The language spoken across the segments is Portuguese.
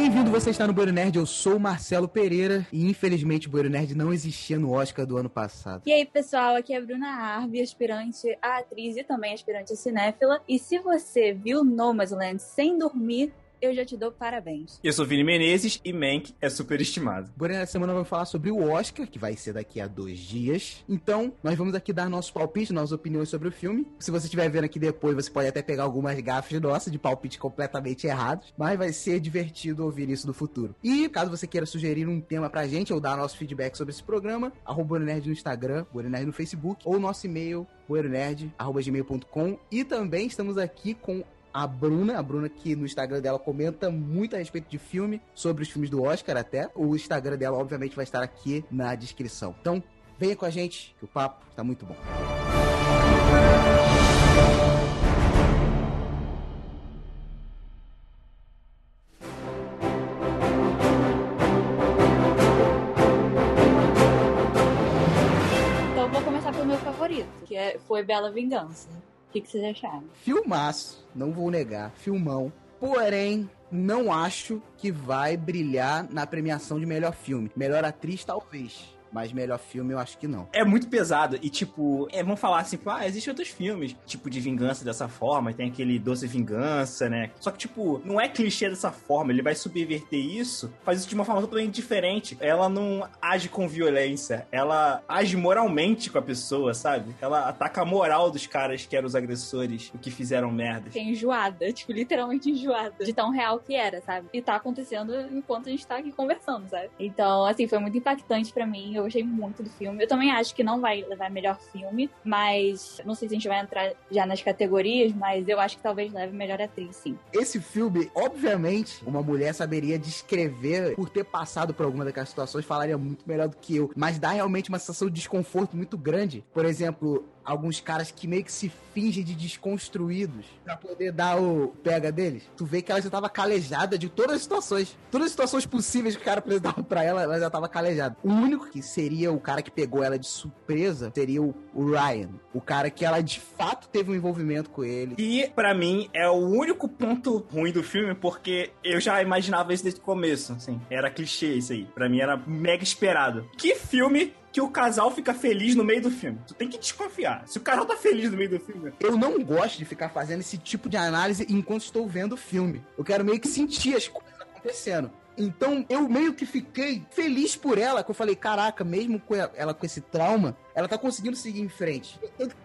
Bem-vindo, você está no Bueiro Nerd, eu sou o Marcelo Pereira e infelizmente o Bueiro Nerd não existia no Oscar do ano passado. E aí, pessoal, aqui é a Bruna Arby, aspirante a atriz e também aspirante a cinéfila. E se você viu Nomadland sem dormir, eu já te dou parabéns. Eu sou Vini Menezes e Mank é superestimado. Porém, essa semana vamos falar sobre o Oscar, que vai ser daqui a dois dias. Então, nós vamos aqui dar nosso palpite, nossas opiniões sobre o filme. Se você estiver vendo aqui depois, você pode até pegar algumas gafes nossas de palpite completamente errados, mas vai ser divertido ouvir isso no futuro. E caso você queira sugerir um tema pra gente ou dar nosso feedback sobre esse programa, arroba Nerd no Instagram, Nerd no Facebook, ou nosso e-mail, bueronerd.gmail.com. E também estamos aqui com a Bruna, a Bruna que no Instagram dela comenta muito a respeito de filme, sobre os filmes do Oscar até. O Instagram dela, obviamente, vai estar aqui na descrição. Então, venha com a gente, que o papo está muito bom. Então, vou começar pelo meu favorito, que é, foi Bela Vingança. O que, que vocês acharam? Filmaço, não vou negar, filmão. Porém, não acho que vai brilhar na premiação de melhor filme. Melhor atriz, talvez. Mas melhor filme eu acho que não. É muito pesado. E, tipo, é, vamos falar assim, ah, existem outros filmes, tipo, de vingança dessa forma. Tem aquele Doce Vingança, né? Só que, tipo, não é clichê dessa forma. Ele vai subverter isso, faz isso de uma forma totalmente diferente. Ela não age com violência. Ela age moralmente com a pessoa, sabe? Ela ataca a moral dos caras que eram os agressores, o que fizeram merda. Fiquei enjoada, tipo, literalmente enjoada. De tão real que era, sabe? E tá acontecendo enquanto a gente tá aqui conversando, sabe? Então, assim, foi muito impactante pra mim eu gostei muito do filme. Eu também acho que não vai levar melhor filme, mas não sei se a gente vai entrar já nas categorias, mas eu acho que talvez leve melhor atriz, sim. Esse filme, obviamente, uma mulher saberia descrever, por ter passado por alguma daquelas situações, falaria muito melhor do que eu. Mas dá realmente uma sensação de desconforto muito grande. Por exemplo, alguns caras que meio que se fingem de desconstruídos pra poder dar o pega deles. Tu vê que ela já tava calejada de todas as situações. Todas as situações possíveis que o cara apresentava pra ela, ela já tava calejada. O único que seria o cara que pegou ela de surpresa seria o, Ryan. O cara que ela de fato teve um envolvimento com ele. E, pra mim, é o único ponto ruim do filme, porque eu já imaginava isso desde o começo, assim. Era clichê isso aí. Pra mim era mega esperado. Que filme que o casal fica feliz no meio do filme. Tu tem que desconfiar. Se o casal tá feliz no meio do filme. Eu não gosto de ficar fazendo esse tipo de análise enquanto estou vendo o filme. Eu quero meio que sentir as coisas acontecendo. Então eu meio que fiquei feliz por ela, que eu falei, caraca, mesmo com ela com esse trauma, ela tá conseguindo seguir em frente.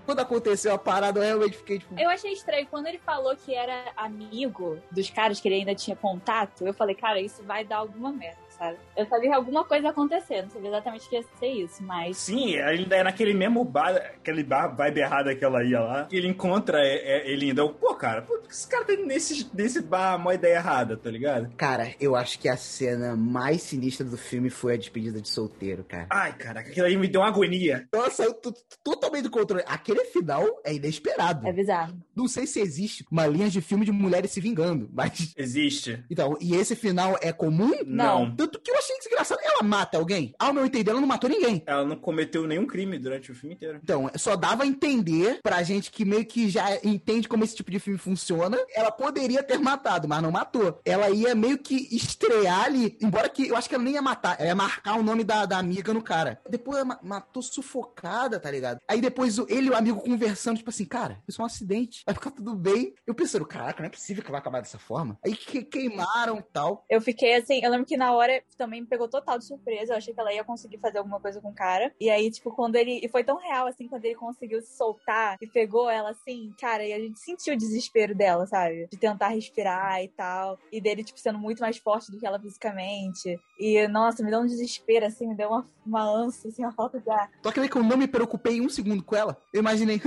Quando aconteceu a parada, eu realmente fiquei tipo. Eu achei estranho. Quando ele falou que era amigo dos caras que ele ainda tinha contato, eu falei, cara, isso vai dar alguma merda sabe? Eu sabia que alguma coisa ia acontecer, não sabia exatamente que ia ser isso, mas. Sim, ainda é naquele mesmo bar, aquele bar vibe errada que ela ia lá. Ele encontra é, é, ele ainda. Pô, cara, por que esse cara tem nesse, nesse bar uma ideia errada, tá ligado? Cara, eu acho que a cena mais sinistra do filme foi a despedida de solteiro, cara. Ai, cara, aquilo aí me deu uma agonia. Eu tô totalmente do controle. Aquele final é inesperado. É bizarro. Não sei se existe uma linha de filme de mulheres se vingando, mas. Existe. Então, e esse final é comum? Não. Tanto que eu achei desgraçado. Ela mata alguém? Ao meu entender, ela não matou ninguém. Ela não cometeu nenhum crime durante o filme inteiro. Então, só dava a entender pra gente que meio que já entende como esse tipo de filme funciona. Ela poderia ter matado, mas não matou. Ela ia meio que estrear ali, embora que eu acho que ela nem ia matar. Ela ia marcar o nome da, da amiga no cara. Depois ela matou sufocada, tá ligado? Aí depois ele e o amigo conversando, tipo assim, cara, isso é um acidente. Vai ficar tudo bem. Eu pensando, caraca, não é possível que vai acabar dessa forma. Aí que queimaram e tal. Eu fiquei assim, eu lembro que na hora também pegou total de surpresa. Eu achei que ela ia conseguir fazer alguma coisa com o cara. E aí, tipo, quando ele. E foi tão real, assim, quando ele conseguiu se soltar e pegou ela assim, cara, e a gente sentiu o desespero dela, sabe? De tentar respirar e tal. E dele, tipo, sendo muito mais forte do que ela fisicamente. E, nossa, me deu um desespero, assim, me deu uma, uma ânsia, assim, uma falta de ar. Só que eu não me preocupei um segundo com ela. Eu imaginei,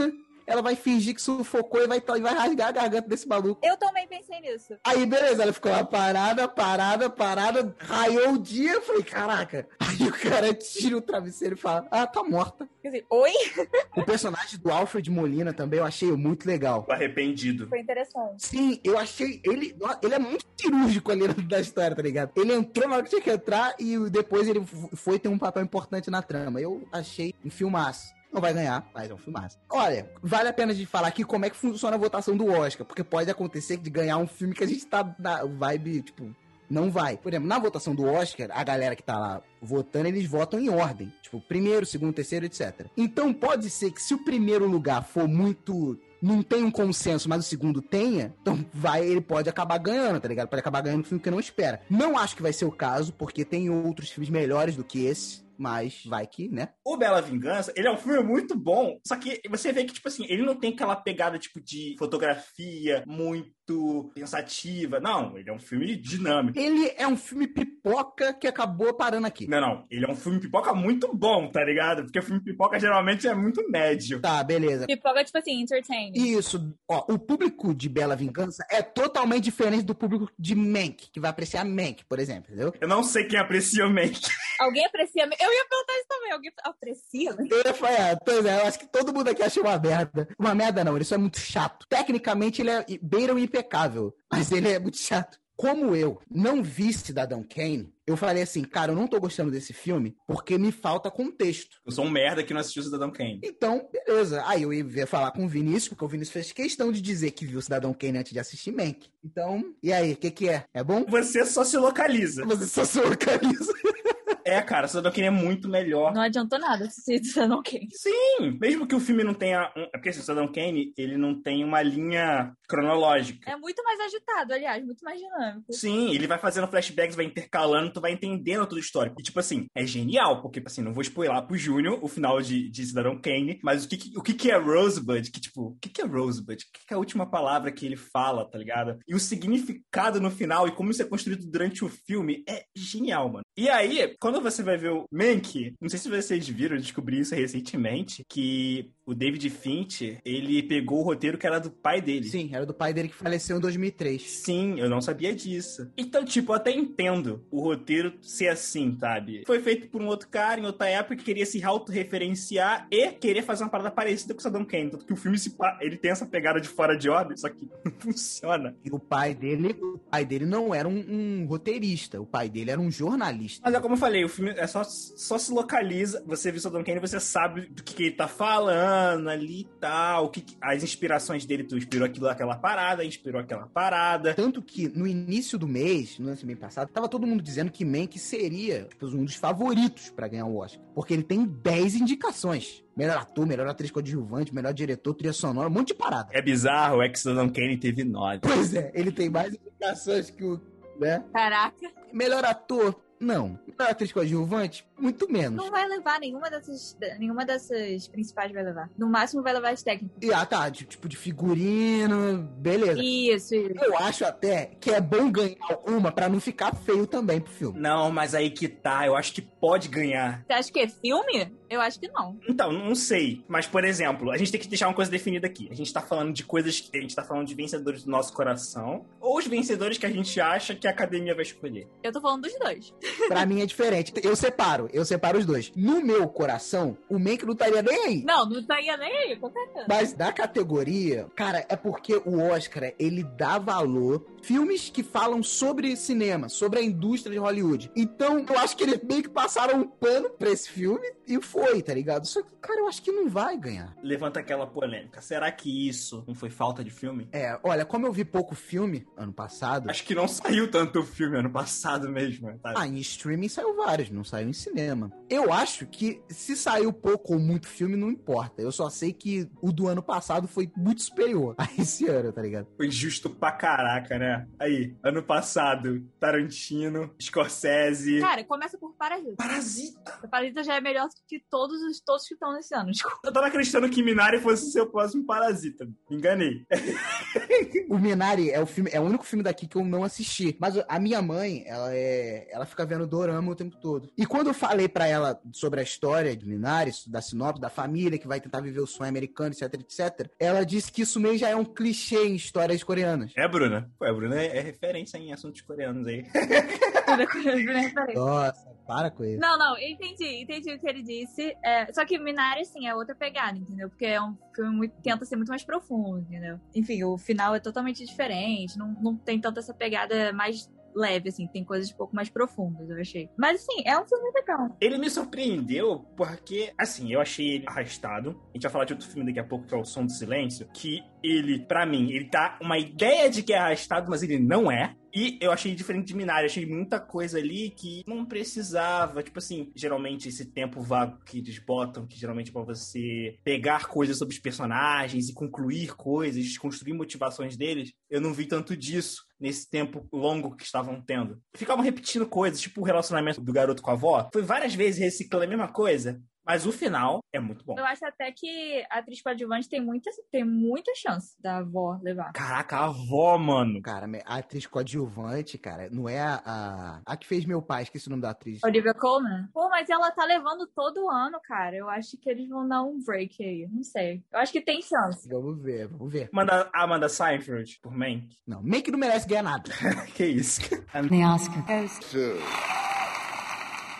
ela vai fingir que sufocou e vai, vai rasgar a garganta desse maluco. Eu também pensei nisso. Aí, beleza, ela ficou lá parada, parada, parada, raiou o dia, eu falei, caraca. Aí o cara tira o travesseiro e fala, ah, tá morta. Quer dizer, oi? O personagem do Alfred Molina também eu achei muito legal. Arrependido. Foi interessante. Sim, eu achei, ele, ele é muito cirúrgico ali da história, tá ligado? Ele entrou na hora que tinha que entrar e depois ele foi ter um papel importante na trama. Eu achei um filmaço. Não vai ganhar, mas é um filmaço. Olha, vale a pena de falar aqui como é que funciona a votação do Oscar, porque pode acontecer de ganhar um filme que a gente tá na vibe, tipo, não vai. Por exemplo, na votação do Oscar, a galera que tá lá votando, eles votam em ordem. Tipo, primeiro, segundo, terceiro, etc. Então pode ser que se o primeiro lugar for muito não tem um consenso, mas o segundo tenha, então vai, ele pode acabar ganhando, tá ligado? Pode acabar ganhando um filme que não espera. Não acho que vai ser o caso, porque tem outros filmes melhores do que esse. Mas vai que, né? O Bela Vingança, ele é um filme muito bom, só que você vê que, tipo assim, ele não tem aquela pegada, tipo, de fotografia muito pensativa. Não, ele é um filme dinâmico. Ele é um filme pipoca que acabou parando aqui. Não, não, ele é um filme pipoca muito bom, tá ligado? Porque o filme pipoca geralmente é muito médio. Tá, beleza. Pipoca, tipo assim, entertaining. Isso, ó, o público de Bela Vingança é totalmente diferente do público de Mank, que vai apreciar Mank, por exemplo, entendeu? Eu não sei quem aprecia o Mank. Alguém aprecia. Eu ia perguntar isso também. Alguém aprecia? né? Falei, é, pois é, eu acho que todo mundo aqui acha uma merda. Uma merda não, ele só é muito chato. Tecnicamente ele é beira o impecável, mas ele é muito chato. Como eu não vi Cidadão Kane, eu falei assim, cara, eu não tô gostando desse filme porque me falta contexto. Eu sou um merda que não assistiu Cidadão Kane. Então, beleza. Aí eu ia falar com o Vinícius, porque o Vinícius fez questão de dizer que viu Cidadão Kane antes de assistir Mank. Então, e aí, o que que é? É bom? Você só se localiza. Você só se localiza. É, cara, Cidadão Kane é muito melhor. Não adiantou nada assistir Cidadão Kane. Sim, mesmo que o filme não tenha. Um... É porque assim, Cidadão Kane, ele não tem uma linha cronológica. É muito mais agitado, aliás, muito mais dinâmico. Sim, ele vai fazendo flashbacks, vai intercalando, tu vai entendendo todo o histórico. E, tipo assim, é genial, porque, assim, não vou spoiler pro Júnior o final de, de Cidadão Kane, mas o que, que- o que, que é Rosebud? Que, tipo, o que, que é Rosebud? O que, que é a última palavra que ele fala, tá ligado? E o significado no final e como isso é construído durante o filme é genial, mano. E aí, quando você vai ver o Mank, não sei se vocês viram, eu descobri isso recentemente, que o David Finch, ele pegou o roteiro que era do pai dele. Sim, era do pai dele que faleceu em 2003. Sim, eu não sabia disso. Então, tipo, eu até entendo o roteiro ser assim, sabe? Foi feito por um outro cara em outra época que queria se autorreferenciar e querer fazer uma parada parecida com o Saddam Kane. Tanto que o filme se ele tem essa pegada de fora de órbita, só que não funciona. E o pai dele, o pai dele não era um, um roteirista, o pai dele era um jornalista. Mas é como eu falei, o filme é só, só se localiza, você viu o Saddam Kane, você sabe do que, que ele tá falando ali e tal, o que, as inspirações dele, tu inspirou aquilo, aquela parada, inspirou aquela parada. Tanto que no início do mês, no ano mês passado, tava todo mundo dizendo que Mank seria tipo, um dos favoritos pra ganhar o Oscar. Porque ele tem 10 indicações. Melhor ator, melhor atriz coadjuvante, melhor diretor, trilha sonora, um monte de parada. É bizarro, é que Saddam Kane teve nove. Pois é, ele tem mais indicações que o. Né? Caraca, Melhor ator, não. Melhor atriz coadjuvante, muito menos. não vai levar nenhuma dessas. Nenhuma dessas principais vai levar. No máximo vai levar as técnicas. E, ah, tá, de- tipo de figurino, beleza. Isso, isso. Eu acho até que é bom ganhar uma pra não ficar feio também pro filme. Não, mas aí que tá, eu acho que pode ganhar. Você acha que é filme? Eu acho que não. Então, não sei. Mas, por exemplo, a gente tem que deixar uma coisa definida aqui. A gente tá falando de coisas. A gente tá falando de vencedores do nosso coração. Ou os vencedores que a gente acha que a academia vai escolher. Eu tô falando dos dois. Pra mim é diferente. Eu separo, eu separo os dois. No meu coração, o Mank não estaria nem aí. Não, não saía nem aí, com certeza. Mas da categoria, cara, é porque o Oscar, ele dá valor filmes que falam sobre cinema, sobre a indústria de Hollywood. Então, eu acho que eles meio que passaram um pano pra esse filme e foi, tá ligado? Só que, cara, eu acho que não vai ganhar. Levanta aquela polêmica. Será que isso não foi falta de filme? É, olha, como eu vi pouco filme ano passado, Acho que não saiu tanto filme ano passado mesmo. Tá? Ah, em streaming saiu vários, não saiu em cinema. Eu acho que se saiu pouco ou muito filme, não importa. Eu só sei que o do ano passado foi muito superior a esse ano, tá ligado? Foi injusto pra caraca, né? Aí, ano passado, Tarantino, Scorsese. Cara, começa por Parasita. Parasita! Parasita já é melhor que todos os todos que estão nesse ano. Desculpa. Eu tava acreditando que Minari fosse o seu próximo Parasita. Me enganei. O Minari é o filme, é o único filme daqui que eu não assisti. Mas a minha mãe, ela é, ela fica vendo dorama o tempo todo. E quando eu falei pra ela sobre a história de Minari, da sinopse da família que vai tentar viver o sonho americano, etc, etc, ela disse que isso meio já é um clichê em histórias coreanas. É, Bruna? Pô, a Bruna é, é referência em assuntos coreanos aí. Nossa, para com isso. Não, não, entendi, entendi o que ele disse. É, só que Minari, assim, é outra pegada, entendeu? Porque é um filme muito, tenta ser muito mais profundo, entendeu? Enfim, o final é totalmente diferente, não, não tem tanto essa pegada mais leve, assim, tem coisas um pouco mais profundas, eu achei. Mas, assim, é um filme legal. Ele me surpreendeu porque, assim, eu achei ele arrastado. A gente vai falar de outro filme daqui a pouco, que é O Som do Silêncio. Que ele, pra mim, ele tá uma ideia de que é arrastado, mas ele não é. E eu achei diferente de Minari, achei muita coisa ali que não precisava. Tipo assim, geralmente esse tempo vago que eles botam, que geralmente é pra você pegar coisas sobre os personagens e concluir coisas, construir motivações deles, eu não vi tanto disso nesse tempo longo que estavam tendo. Ficavam repetindo coisas, tipo o relacionamento do garoto com a avó. Foi várias vezes reciclando a mesma coisa. Mas o final é muito bom. Eu acho até que a atriz coadjuvante tem muita, tem muita chance da avó levar. Caraca, a avó, mano. Cara, a atriz coadjuvante, cara, não é a, a, a que fez meu pai, esqueci o nome da atriz. Olivia Colman. Pô, mas ela tá levando todo ano, cara. Eu acho que eles vão dar um break aí. Não sei. Eu acho que tem chance. Vamos ver, vamos ver. Manda a Amanda Seinfeld por Mank. Não, Mank não merece ganhar nada. que isso. The Oscar goes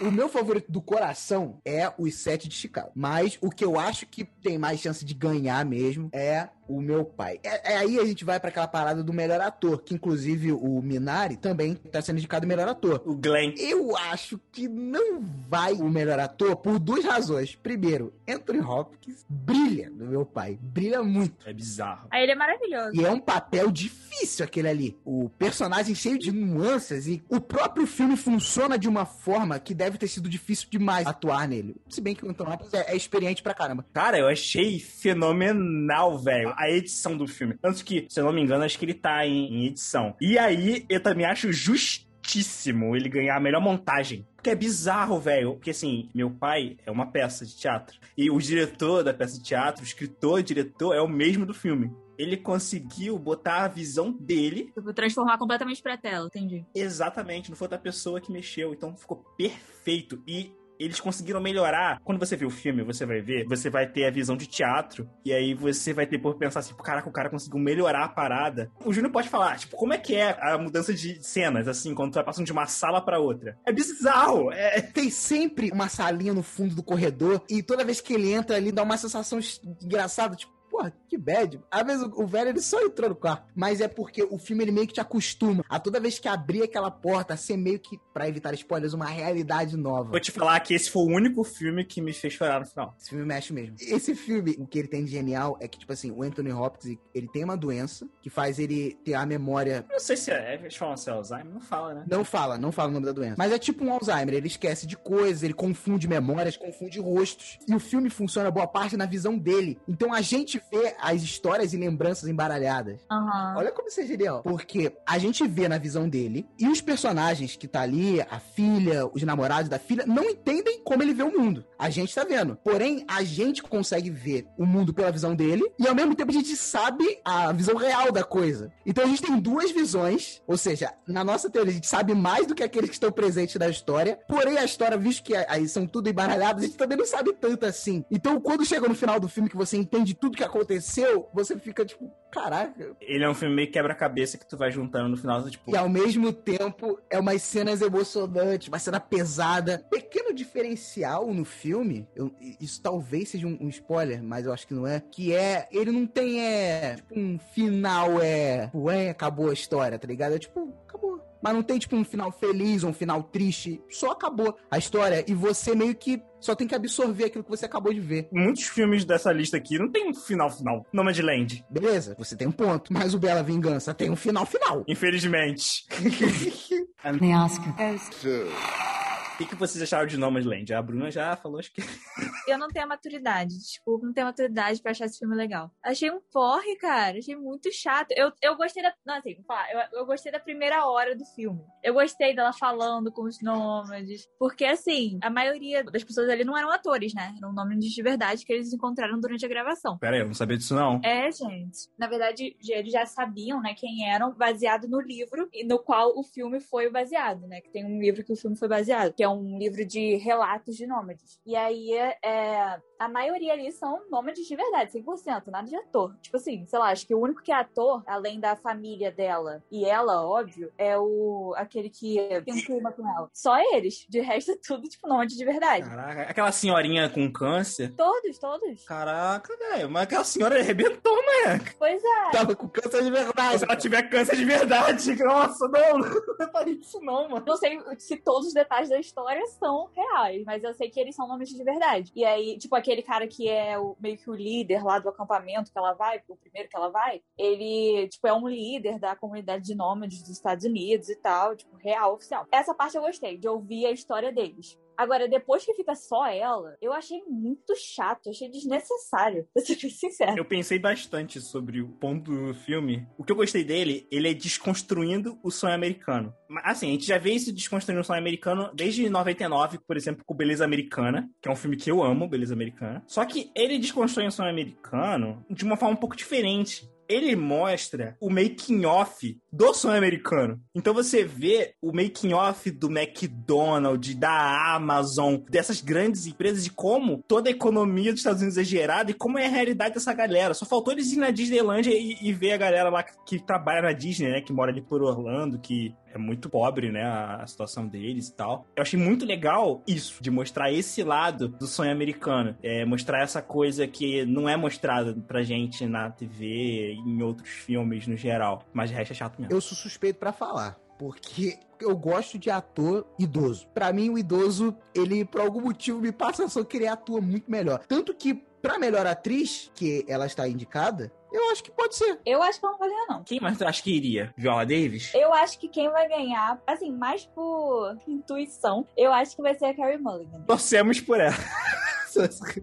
O meu favorito do coração é os sete de Chicago. Mas o que eu acho que tem mais chance de ganhar mesmo é o meu pai. É, é aí a gente vai para aquela parada do melhor ator, que inclusive o Minari também tá sendo indicado melhor ator. O Glenn. Eu acho que não vai o melhor ator por duas razões. Primeiro, Anthony Hopkins brilha no meu pai, brilha muito. É bizarro. Aí ele é maravilhoso. E é um papel difícil aquele ali. O personagem cheio de nuances e o próprio filme funciona de uma forma que deve ter sido difícil demais atuar nele. Se bem que o Anthony Hopkins é, é experiente pra caramba. Cara, eu achei fenomenal, velho a edição do filme. Tanto que, se eu não me engano, acho que ele tá em, em edição. E aí, eu também acho justíssimo ele ganhar a melhor montagem. Porque é bizarro, velho. Porque assim, meu pai é uma peça de teatro. E o diretor da peça de teatro, o escritor, o diretor, é o mesmo do filme. Ele conseguiu botar a visão dele. Tipo, transformar completamente pra tela, entendi. Exatamente, não foi outra pessoa que mexeu. Então ficou perfeito. E eles conseguiram melhorar. Quando você vê o filme, você vai ver, você vai ter a visão de teatro, e aí você vai ter por pensar assim, caraca, o cara conseguiu melhorar a parada. O Júnior pode falar, tipo, como é que é a mudança de cenas, assim, quando tu vai passando de uma sala para outra? É bizarro! É... Tem sempre uma salinha no fundo do corredor, e toda vez que ele entra ali, dá uma sensação engraçada, tipo, porra, que bad. Às vezes o, velho ele só entrou no quarto, mas é porque o filme ele meio que te acostuma a toda vez que abrir aquela porta ser meio que, para evitar spoilers, uma realidade nova. Vou te falar que esse foi o único filme que me fez chorar no final. Esse filme mexe mesmo. Esse filme, o que ele tem de genial é que, tipo assim, o Anthony Hopkins, ele tem uma doença que faz ele ter a memória. Não sei se é, eles falam se é Alzheimer, não fala, né? Não fala, não fala o nome da doença. Mas é tipo um Alzheimer, ele esquece de coisas, ele confunde memórias, confunde rostos. E o filme funciona boa parte na visão dele. Então a gente vê as histórias e lembranças embaralhadas. Uhum. Olha como isso é genial. Porque a gente vê na visão dele e os personagens que tá ali, a filha, os namorados da filha, não entendem como ele vê o mundo. A gente tá vendo. Porém, a gente consegue ver o mundo pela visão dele e ao mesmo tempo a gente sabe a visão real da coisa. Então a gente tem duas visões, ou seja, na nossa teoria a gente sabe mais do que aqueles que estão presentes na história. Porém, a história, visto que aí são tudo embaralhados, a gente também não sabe tanto assim. Então, quando chega no final do filme que você entende tudo que aconteceu, você fica tipo, caraca. Ele é um filme meio quebra-cabeça que tu vai juntando no final, tipo. E ao mesmo tempo, é umas cenas emocionantes, uma cena pesada. Pequeno diferencial no filme, eu, isso talvez seja um, um, spoiler, mas eu acho que não é. Que é, ele não tem, é, tipo, um final, é, ué, acabou a história, tá ligado? É tipo, acabou. Mas não tem, tipo, um final feliz ou um final triste. Só acabou a história. E você meio que só tem que absorver aquilo que você acabou de ver. Muitos filmes dessa lista aqui não tem um final final. Nomadland. Beleza, você tem um ponto. Mas o Bela Vingança tem um final final. Infelizmente. The Oscar goes o que, que vocês acharam de Nomadland? A Bruna já falou, acho que. eu não tenho a maturidade, desculpa, não tenho a maturidade pra achar esse filme legal. Achei um porre, cara. Achei muito chato. Eu, eu gostei da. Não, assim, eu, eu gostei da primeira hora do filme. Eu gostei dela falando com os nômades. Porque, assim, a maioria das pessoas ali não eram atores, né? Eram nômades de verdade que eles encontraram durante a gravação. Pera aí, eu não sabia disso, não. É, gente. Na verdade, eles já sabiam, né, quem eram, baseado no livro no qual o filme foi baseado, né? Que tem um livro que o filme foi baseado, que é um livro de relatos de nômades. E aí, é, a maioria ali são nômades de verdade, 100%, nada de ator. Tipo assim, sei lá, acho que o único que é ator, além da família dela e ela, óbvio, é o aquele que tem um clima com ela. Só eles. De resto é tudo, tipo, nômade de verdade. Caraca, aquela senhorinha com câncer. Todos, todos. Caraca, velho, mas aquela senhora arrebentou, né? Pois é. Tava com câncer de verdade. Se ela tiver câncer de verdade, nossa, não, não reparei isso não, mano. Não sei se todos os detalhes da história histórias são reais, mas eu sei que eles são nomes de verdade. E aí, tipo, aquele cara que é o, meio que o líder lá do acampamento que ela vai, o primeiro que ela vai, ele, tipo, é um líder da comunidade de nômades dos Estados Unidos e tal, tipo, real, oficial. Essa parte eu gostei, de ouvir a história deles. Agora, depois que fica só ela, eu achei muito chato, achei desnecessário, pra ser sincero. Eu pensei bastante sobre o ponto do filme. O que eu gostei dele, ele é desconstruindo o sonho americano. Assim, a gente já vê isso desconstruindo o sonho americano desde 99, por exemplo, com Beleza Americana, que é um filme que eu amo, Beleza Americana. Só que ele desconstrói o sonho americano de uma forma um pouco diferente ele mostra o making off do sonho americano. Então você vê o making off do McDonald's, da Amazon, dessas grandes empresas de como toda a economia dos Estados Unidos é gerada e como é a realidade dessa galera. Só faltou eles ir na Disneylandia e, e ver a galera lá que, que trabalha na Disney, né, que mora ali por Orlando, que é muito pobre, né, a, a situação deles e tal. Eu achei muito legal isso, de mostrar esse lado do sonho americano. É, mostrar essa coisa que não é mostrada pra gente na TV em outros filmes no geral. Mas de resto é chato mesmo. Eu sou suspeito pra falar. Porque eu gosto de ator idoso. Pra mim, o idoso, ele, por algum motivo, me passa a sensação que ele atua muito melhor. Tanto que, pra melhor atriz, que ela está indicada, eu acho que pode ser. Eu acho que ela não vai ganhar, não. Quem mais tu acha que iria? Viola Davis? Eu acho que quem vai ganhar, assim, mais por intuição, eu acho que vai ser a Carrie Mulligan. Torcemos por ela.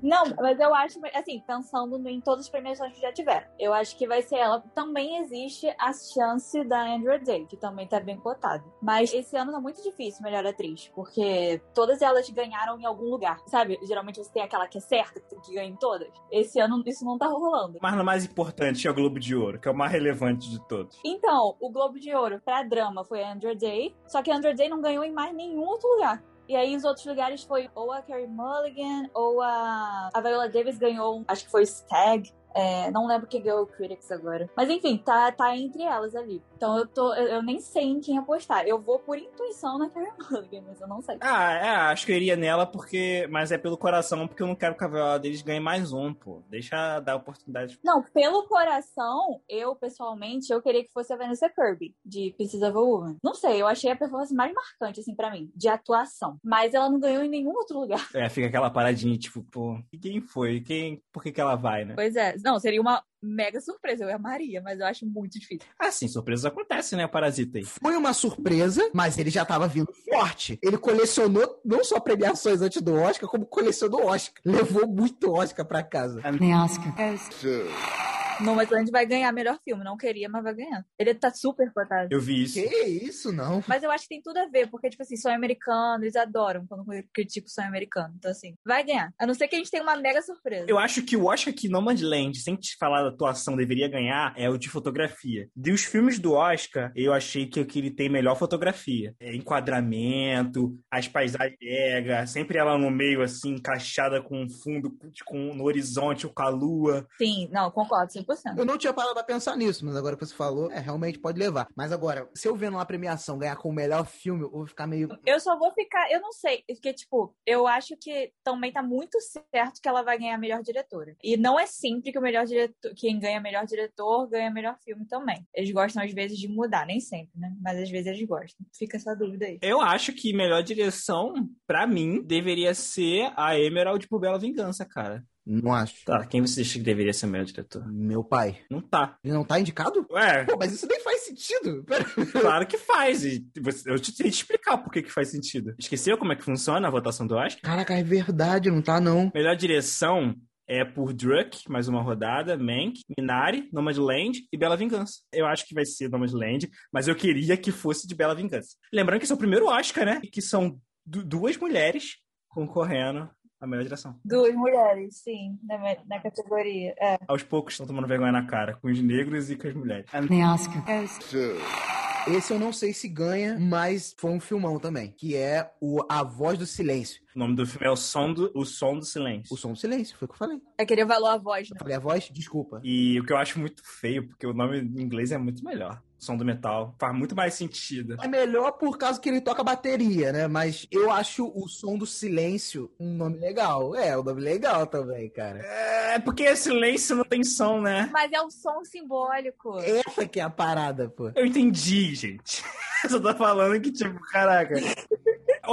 Não, mas eu acho, assim, pensando em todas as premiações que já tiveram, eu acho que vai ser ela. Também existe a chance da Andrew Day, que também tá bem cotada. Mas esse ano tá muito difícil melhor atriz, porque todas elas ganharam em algum lugar, sabe? Geralmente você tem aquela que é certa, que ganha em todas. Esse ano isso não tá rolando. Mas no mais importante é o Globo de Ouro, que é o mais relevante de todos. Então, o Globo de Ouro pra drama foi a Andrew Day, só que a Andrew Day não ganhou em mais nenhum outro lugar. E aí os outros lugares foi ou a Carrie Mulligan ou a, a Viola Davis ganhou, acho que foi Stag. É, não lembro quem ganhou o Critics agora. Mas enfim, tá, tá entre elas ali. Então eu tô. Eu, eu nem sei em quem apostar. Eu vou por intuição na Carrie Mulligan, mas eu não sei. Ah, é, acho que eu iria nela porque. Mas é pelo coração, porque eu não quero que a Viola deles ganhe mais um, pô. Deixa dar oportunidade. Não, pelo coração, eu, pessoalmente, eu queria que fosse a Vanessa Kirby, de Pieces of a Woman. Não sei, eu achei a performance mais marcante, assim, pra mim, de atuação. Mas ela não ganhou em nenhum outro lugar. É, fica aquela paradinha, tipo, pô, e quem foi? Quem, por que, que ela vai, né? Pois é. Não, seria uma mega surpresa. Eu amaria, mas eu acho muito difícil. Ah, sim, surpresas acontecem, né? Parasita aí. Foi uma surpresa, mas ele já tava vindo forte. Ele colecionou não só premiações antes do Oscar, como colecionou Oscar. Levou muito Oscar pra casa. The Oscar goes Nomadland vai ganhar melhor filme. Não queria, mas vai ganhar. Ele tá super cotado. Eu vi isso. Que isso, não. Mas eu acho que tem tudo a ver, porque, tipo assim, sonho americano, eles adoram quando critico sonho americano. Então, assim, vai ganhar. A não ser que a gente tenha uma mega surpresa. Eu acho que o Oscar que Nomadland, sem te falar da atuação, deveria ganhar é o de fotografia. Dos filmes do Oscar, eu achei que, que ele tem melhor fotografia. É, enquadramento, as paisagens pega, sempre ela no meio, assim, encaixada com um fundo, com, no horizonte, com a lua. Sim, não, concordo 100%. Eu não tinha parado pra pensar nisso, mas agora que você falou, é, realmente pode levar. Mas agora, se eu vendo uma premiação ganhar com o melhor filme, eu vou ficar meio. Eu só vou ficar, eu não sei, porque, tipo, eu acho que também tá muito certo que ela vai ganhar a melhor diretora. E não é sempre que o melhor diretor, quem ganha melhor diretor ganha melhor filme também. Eles gostam, às vezes, de mudar, nem sempre, né? Mas às vezes eles gostam. Fica essa dúvida aí. Eu acho que melhor direção, pra mim, deveria ser a Emerald por Bela Vingança, cara. Não acho. Tá, quem você acha que deveria ser melhor diretor? Meu pai. Não tá. Ele não tá indicado? Ué, Pô, mas isso nem faz sentido. Pera. claro que faz. E você- eu te tenho que explicar por que, que faz sentido. Esqueceu como é que funciona a votação do Oscar? Caraca, é verdade, não tá não. Melhor direção é por Druck, mais uma rodada, Mank, Minari, Nomadland e Bela Vingança. Eu acho que vai ser Nomadland, mas eu queria que fosse de Bela Vingança. Lembrando que esse é o primeiro Oscar, né? E que são du- duas mulheres concorrendo à melhor direção. Duas mulheres, sim, na, na categoria. É. Aos poucos estão tomando vergonha na cara, com os negros e com as mulheres. The Oscar goes Esse eu não sei se ganha, mas foi um filmão também. Que é o A Voz do Silêncio. O nome do filme é O Som do, o Som do Silêncio. O som do silêncio, foi o que eu falei. É querer valor à voz, né? Eu falei a voz? Desculpa. E o que eu acho muito feio, porque o nome em inglês é muito melhor. Som do Metal. Faz muito mais sentido. É melhor por causa que ele toca bateria, né? Mas eu acho o som do silêncio um nome legal. É, um nome legal também, cara. É porque silêncio não tem som, né? Mas é um som simbólico. Essa que é a parada, pô. Eu entendi, gente. Eu só tô falando que, tipo, caraca.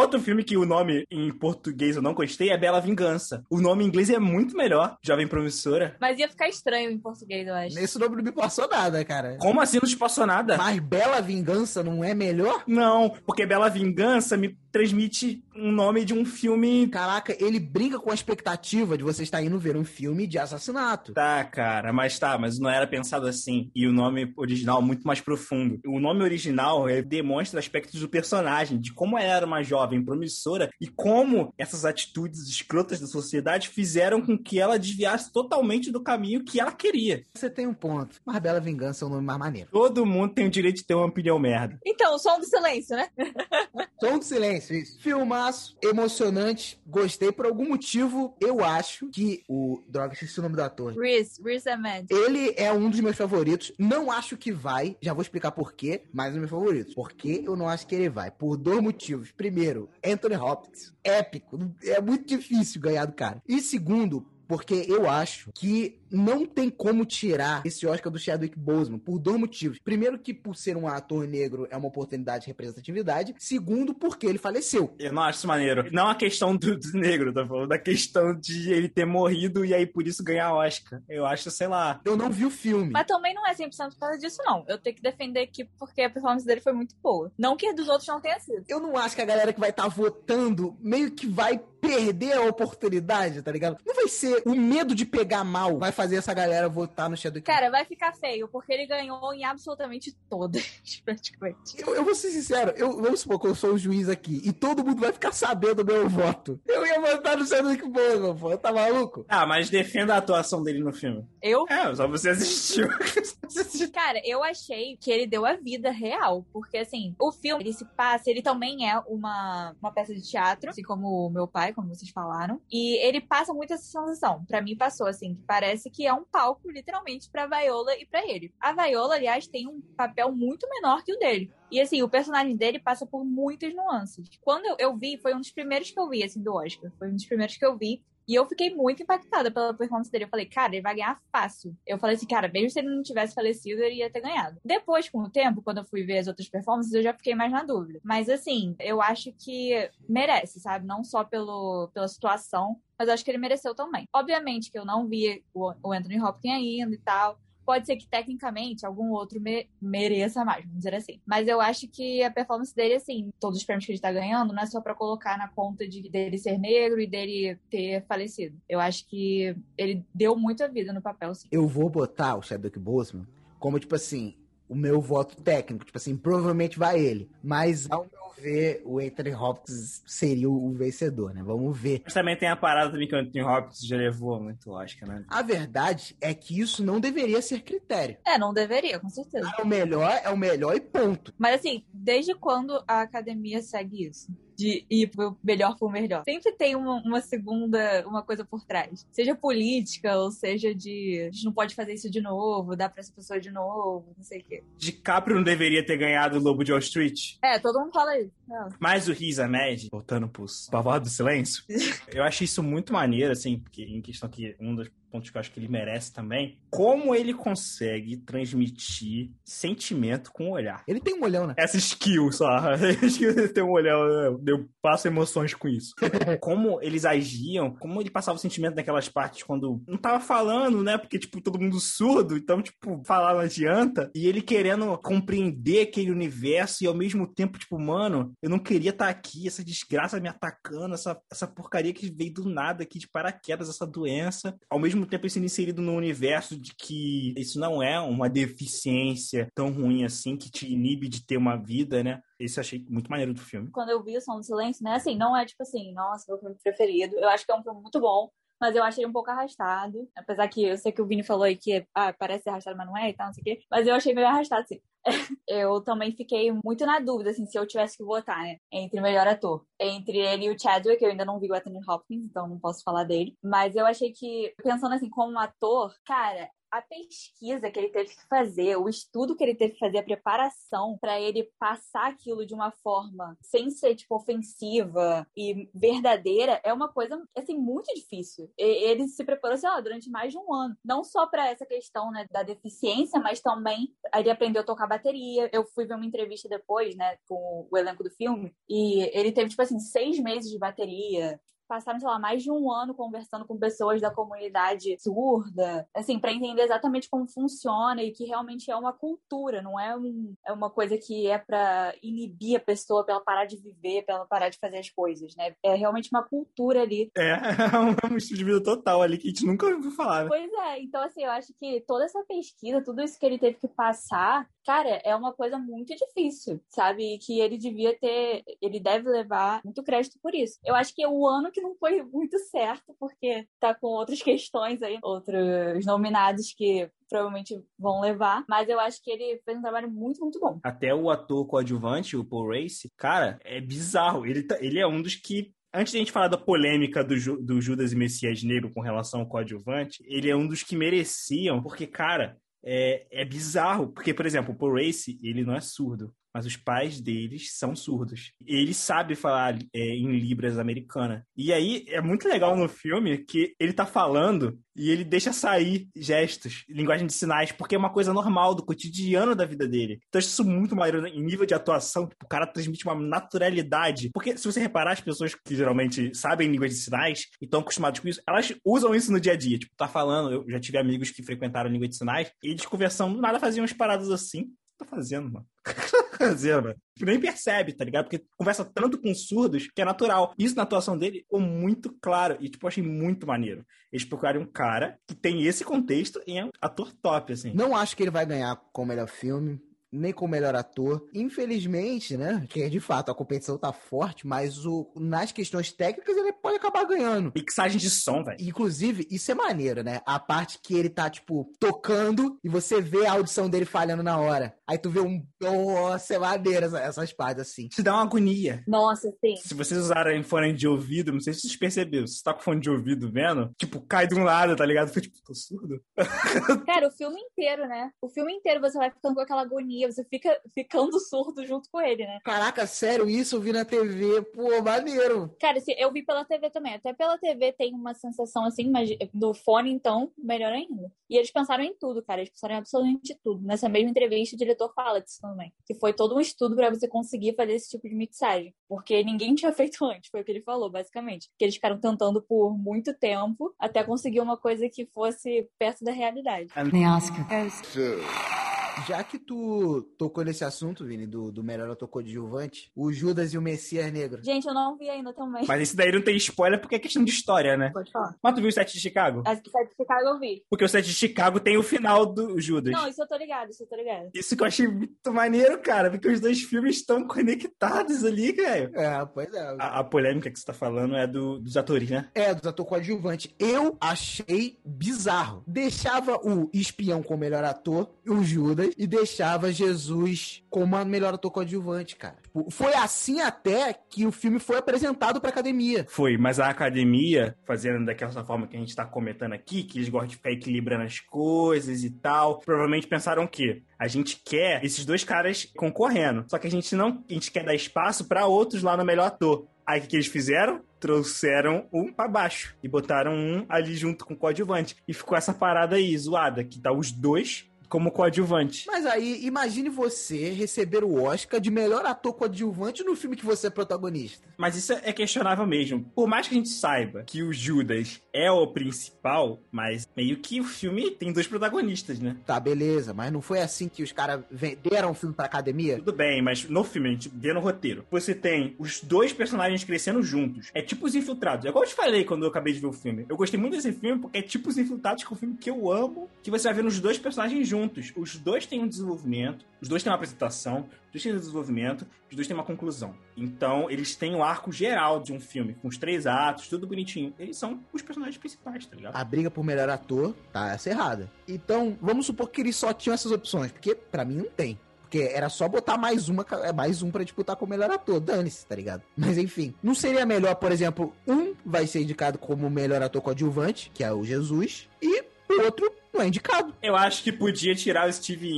Outro filme que o nome em português eu não gostei é Bela Vingança. O nome em inglês é muito melhor, Jovem Promissora. Mas ia ficar estranho em português, eu acho. Nesse nome não me passou nada, cara. Como assim não te passou nada? Mas Bela Vingança não é melhor? Não, porque Bela Vingança me transmite um nome de um filme. Caraca, ele brinca com a expectativa de você estar indo ver um filme de assassinato. Tá, cara, mas tá, mas não era pensado assim. E o nome original é muito mais profundo. O nome original é, demonstra aspectos do personagem, de como ela era uma jovem promissora e como essas atitudes escrotas da sociedade fizeram com que ela desviasse totalmente do caminho que ela queria. Você tem um ponto. Mas Bela Vingança é um nome mais maneiro. Todo mundo tem o direito de ter uma opinião merda. Então, o som do silêncio, né? Som do silêncio, isso. Filmaço, emocionante, gostei. Por algum motivo, eu acho que o. Droga, esqueci o nome do ator. Reese, Reese Ahmed. Ele é um dos meus favoritos. Não acho que vai. Já vou explicar por quê, mas é um dos meus favoritos. Por que eu não acho que ele vai? Por dois motivos. Primeiro, Anthony Hopkins. Épico. É muito difícil ganhar do cara. E segundo, porque eu acho que não tem como tirar esse Oscar do Chadwick Boseman por dois motivos. Primeiro que por ser um ator negro é uma oportunidade de representatividade. Segundo, porque ele faleceu. Eu não acho isso maneiro. Não a questão do, do negro, tá falando? Da questão de ele ter morrido e aí por isso ganhar Oscar. Eu acho, sei lá. Eu não vi o filme. Mas também não é 100% por causa disso, não. Eu tenho que defender aqui porque a performance dele foi muito boa. Não que a dos outros não tenha sido. Eu não acho que a galera que vai estar votando meio que vai perder a oportunidade, tá ligado? Não vai ser o medo de pegar mal vai fazer essa galera votar no Chadwick. Cara, vai ficar feio, porque ele ganhou em absolutamente todas, praticamente. Eu, eu vou ser sincero, eu, vamos supor que eu sou o juiz aqui e todo mundo vai ficar sabendo do meu voto. Eu ia votar no Chadwick Boseman, pô. Tá maluco? Ah, mas defenda a atuação dele no filme. Eu? É, só você assistiu. Cara, eu achei que ele deu a vida real, porque assim, o filme, ele se passa, ele também é uma, uma peça de teatro, assim como o meu pai, como vocês falaram, e ele passa muito essa sensação. Pra mim passou, assim, que parece que é um palco, literalmente, pra Viola e pra ele. A Viola, aliás, tem um papel muito menor que o dele. E assim, o personagem dele passa por muitas nuances. Quando eu, eu vi, foi um dos primeiros que eu vi, assim, do Oscar. Foi um dos primeiros que eu vi. E eu fiquei muito impactada pela performance dele. Eu falei, cara, ele vai ganhar fácil. Eu falei assim, cara, mesmo se ele não tivesse falecido, ele ia ter ganhado. Depois, com o tempo, quando eu fui ver as outras performances, eu já fiquei mais na dúvida. Mas assim, eu acho que merece, sabe? Não só pelo, pela situação, mas eu acho que ele mereceu também. Obviamente que eu não vi o, o Anthony Hopkins ainda e tal. Pode ser que tecnicamente algum outro me mereça mais, vamos dizer assim. Mas eu acho que a performance dele, assim, todos os prêmios que ele tá ganhando, não é só pra colocar na conta de dele ser negro e dele ter falecido. Eu acho que ele deu muita vida no papel, sim. Eu vou botar o Chadwick Boseman como, tipo assim, o meu voto técnico. Tipo assim, provavelmente vai ele. Mas, ao meu ver, o Anthony Hopkins seria o vencedor, né? Vamos ver. Mas também tem a parada também que o Anthony Hopkins já levou muito Oscar, né? A verdade é que isso não deveria ser critério. É, não deveria, com certeza. É o melhor, é o melhor e ponto. Mas assim, desde quando a academia segue isso? De ir pro melhor por melhor. Sempre tem uma, uma, segunda, uma coisa por trás. Seja política, ou seja de a gente não pode fazer isso de novo, dá pra essa pessoa de novo, não sei o quê. DiCaprio não deveria ter ganhado o Lobo de Wall Street. É, todo mundo fala isso. Não. Mas o Riz Ahmed, voltando pros Pavado do Silêncio, eu acho isso muito maneiro, assim, porque em questão que um dos pontos que eu acho que ele merece também, como ele consegue transmitir sentimento com o olhar. Ele tem um olhão, né? Essa skill só. ele tem um olhão, eu passo emoções com isso. como eles agiam, como ele passava o sentimento naquelas partes quando não tava falando, né? Porque, tipo, todo mundo surdo, então, tipo, falar não adianta. E ele querendo compreender aquele universo e ao mesmo tempo, tipo, mano, eu não queria estar tá aqui, essa desgraça me atacando, essa, essa porcaria que veio do nada aqui de paraquedas, essa doença. Ao mesmo tempo, sendo inserido no universo de que isso não é uma deficiência tão ruim assim que te inibe de ter uma vida, né? Esse eu achei muito maneiro do filme. Quando eu vi o Som do Silêncio, né? Assim, não é tipo assim, nossa, meu filme preferido. Eu acho que é um filme muito bom mas eu achei um pouco arrastado. Apesar que eu sei que o Vini falou aí que ah, parece arrastado, mas não é e tal, não sei o quê. Mas eu achei meio arrastado, sim. eu também fiquei muito na dúvida, assim, se eu tivesse que votar, né? Entre o melhor ator. Entre ele e o Chadwick, eu ainda não vi o Anthony Hopkins, então não posso falar dele. Mas eu achei que, pensando assim, como um ator, cara, a pesquisa que ele teve que fazer, o estudo que ele teve que fazer, a preparação para ele passar aquilo de uma forma sem ser tipo ofensiva e verdadeira é uma coisa assim muito difícil. Ele se preparou sei lá, durante mais de um ano, não só para essa questão né, da deficiência, mas também ele aprendeu a tocar bateria. Eu fui ver uma entrevista depois, né, com o elenco do filme e ele teve tipo assim seis meses de bateria passaram, sei lá, mais de um ano conversando com pessoas da comunidade surda, assim, para entender exatamente como funciona e que realmente é uma cultura, não é, um, é uma coisa que é para inibir a pessoa pra ela parar de viver, pra ela parar de fazer as coisas, né? É realmente uma cultura ali. É, é um estilo de vida total ali que a gente nunca ouviu falar. Né? Pois é, então assim, eu acho que toda essa pesquisa, tudo isso que ele teve que passar, cara, é uma coisa muito difícil, sabe? E que ele devia ter, ele deve levar muito crédito por isso. Eu acho que o ano que que não foi muito certo, porque tá com outras questões aí, outros nominados que provavelmente vão levar, mas eu acho que ele fez um trabalho muito, muito bom. Até o ator coadjuvante, o Paul Race, cara, é bizarro. Ele, tá, ele é um dos que Antes de a gente falar da polêmica do, do Judas e Messias Negro com relação ao coadjuvante, ele é um dos que mereciam, porque, cara, é, é bizarro. Porque, por exemplo, o Paul Race, ele não é surdo mas os pais deles são surdos. Ele sabe falar é, em libras americana. E aí é muito legal no filme que ele tá falando e ele deixa sair gestos, linguagem de sinais, porque é uma coisa normal do cotidiano da vida dele. Então isso muito maneiro em nível de atuação, tipo, o cara transmite uma naturalidade. Porque se você reparar, as pessoas que geralmente sabem língua de sinais e estão acostumadas com isso, elas usam isso no dia a dia. Tipo, tá falando, eu já tive amigos que frequentaram língua de sinais e eles conversando, nada faziam umas paradas assim tá fazendo, mano? fazendo, mano? Nem percebe, tá ligado? Porque conversa tanto com surdos que é natural. Isso na atuação dele ficou muito claro. E, tipo, eu achei muito maneiro. Eles procuraram um cara que tem esse contexto e é um ator top, assim. Não acho que ele vai ganhar com o melhor filme nem com o melhor ator. Infelizmente, né? Que de fato a competição tá forte, mas o, nas questões técnicas ele pode acabar ganhando. Mixagem de som, velho. Inclusive, isso é maneiro, né? A parte que ele tá, tipo, tocando e você vê a audição dele falhando na hora. Aí tu vê um. Nossa, é maneiro essas, essas partes assim. Te dá uma agonia. Nossa, sim. Se vocês usarem fone de ouvido, não sei se vocês perceberam. Se você tá com fone de ouvido vendo, tipo, cai de um lado, tá ligado? Foi tipo, tô surdo. Cara, o filme inteiro, né? O filme inteiro você vai ficando com aquela agonia você fica ficando surdo junto com ele, né? Caraca, sério, isso eu vi na TV, pô, maneiro. Cara, eu vi pela TV também. Até pela TV tem uma sensação assim, mas no fone, então, melhor ainda. E eles pensaram em tudo, cara. Eles pensaram em absolutamente tudo. Nessa mesma entrevista, o diretor fala disso também. Que foi todo um estudo para você conseguir fazer esse tipo de mixagem. Porque ninguém tinha feito antes, foi o que ele falou, basicamente. Que eles ficaram tentando por muito tempo até conseguir uma coisa que fosse perto da realidade. The Oscar goes já que tu tocou nesse assunto, Vini, do, do melhor ator coadjuvante, o Judas e o Messias Negro. Gente, eu não vi ainda também. Mas esse daí não tem spoiler porque é questão de história, né? Pode falar. Mas tu viu o set de Chicago? O set de Chicago eu vi. Porque o set de Chicago tem o final do Judas. Não, isso eu tô ligado, isso eu tô ligado. Isso que eu achei muito maneiro, cara, porque os dois filmes estão conectados ali, velho. É, pois é. A, a, polêmica que você tá falando é do, dos atores, né? É, dos atores coadjuvantes. Eu achei bizarro. Deixava o espião como melhor ator, o Judas, e deixava Jesus como a melhor ator coadjuvante, cara. Tipo, foi assim até que o filme foi apresentado pra academia. Foi, mas a academia, fazendo daquela forma que a gente tá comentando aqui, que eles gostam de ficar equilibrando as coisas e tal, provavelmente pensaram que a gente quer esses dois caras concorrendo. Só que a gente não, a gente quer dar espaço para outros lá no melhor ator. Aí o que eles fizeram? Trouxeram um para baixo e botaram um ali junto com o coadjuvante. E ficou essa parada aí, zoada, que tá os dois como coadjuvante. Mas aí, imagine você receber o Oscar de melhor ator coadjuvante no filme que você é protagonista. Mas isso é questionável mesmo. Por mais que a gente saiba que o Judas é o principal, mas meio que o filme tem dois protagonistas, né? Tá, beleza. Mas não foi assim que os caras venderam o filme pra academia? Tudo bem, mas no filme, a gente vê no roteiro. Você tem os dois personagens crescendo juntos. É tipo os infiltrados. É igual eu te falei quando eu acabei de ver o filme. Eu gostei muito desse filme porque é tipo os infiltrados, que é um filme que eu amo, que você vai ver nos dois personagens juntos juntos. Os dois têm um desenvolvimento, os dois têm uma apresentação, os dois têm um desenvolvimento, os dois têm uma conclusão. Então, eles têm o arco geral de um filme, com os três atos, tudo bonitinho. Eles são os personagens principais, tá ligado? A briga por melhor ator tá errada. Então, vamos supor que eles só tinham essas opções, porque para mim não tem. Porque era só botar mais uma, mais um para disputar com o melhor ator. Dane-se, tá ligado? Mas enfim. Não seria melhor, por exemplo, um vai ser indicado como melhor ator coadjuvante, que é o Jesus, e o outro não é indicado. Eu acho que podia tirar o Steve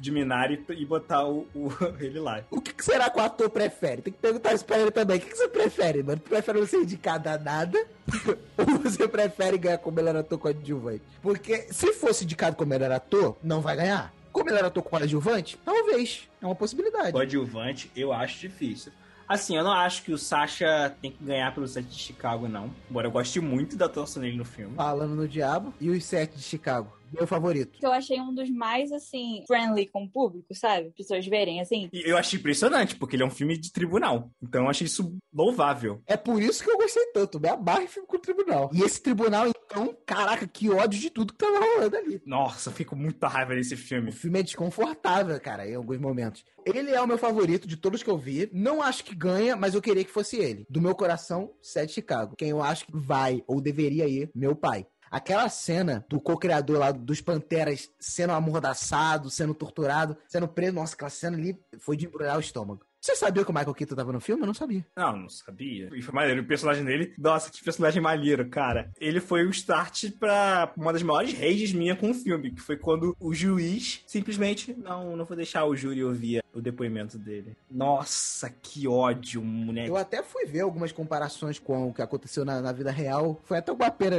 de Minari e botar o, o- ele lá. O que, que será que o ator prefere? Tem que perguntar isso pra ele também. O que, que você prefere, mano? Tu prefere não ser indicado a nada? ou você prefere ganhar como melhor ator coadjuvante? Porque se fosse indicado como melhor ator, não vai ganhar. Como melhor ator coadjuvante, talvez. É uma possibilidade. Coadjuvante, eu acho difícil. Assim, eu não acho que o Sasha tem que ganhar pelo set de Chicago, não. Embora eu goste muito da atuação dele no filme. Falando no Diabo e os sete de Chicago. Meu favorito. Que eu achei um dos mais, assim, friendly com o público, sabe? Pessoas verem, assim. E eu achei impressionante, porque ele é um filme de tribunal. Então eu achei isso louvável. É por isso que eu gostei tanto. Me amarra em filme com o tribunal. E esse tribunal, então, caraca, que ódio de tudo que tava rolando ali. Nossa, eu fico com muita raiva nesse O filme. filme é desconfortável, cara, em alguns momentos. Ele é o meu favorito de todos que eu vi. Não acho que ganha, mas eu queria que fosse ele. Do meu coração, Sete Chicago. Quem eu acho que vai ou deveria ir, meu pai. Aquela cena do co-criador lá dos Panteras sendo amordaçado, sendo torturado, sendo preso. Nossa, aquela cena ali foi de embrulhar o estômago. Você sabia que o Michael Keaton tava no filme? Eu não sabia. Não, não sabia. E foi maneiro. O personagem dele, nossa, que personagem maneiro, cara. Ele foi o start pra uma das maiores rages minha com o filme, que foi quando o juiz simplesmente, não, não vou deixar o júri ouvir o depoimento dele. Nossa, que ódio, moleque. Eu até fui ver algumas comparações com o que aconteceu na, na vida real. Foi até uma pena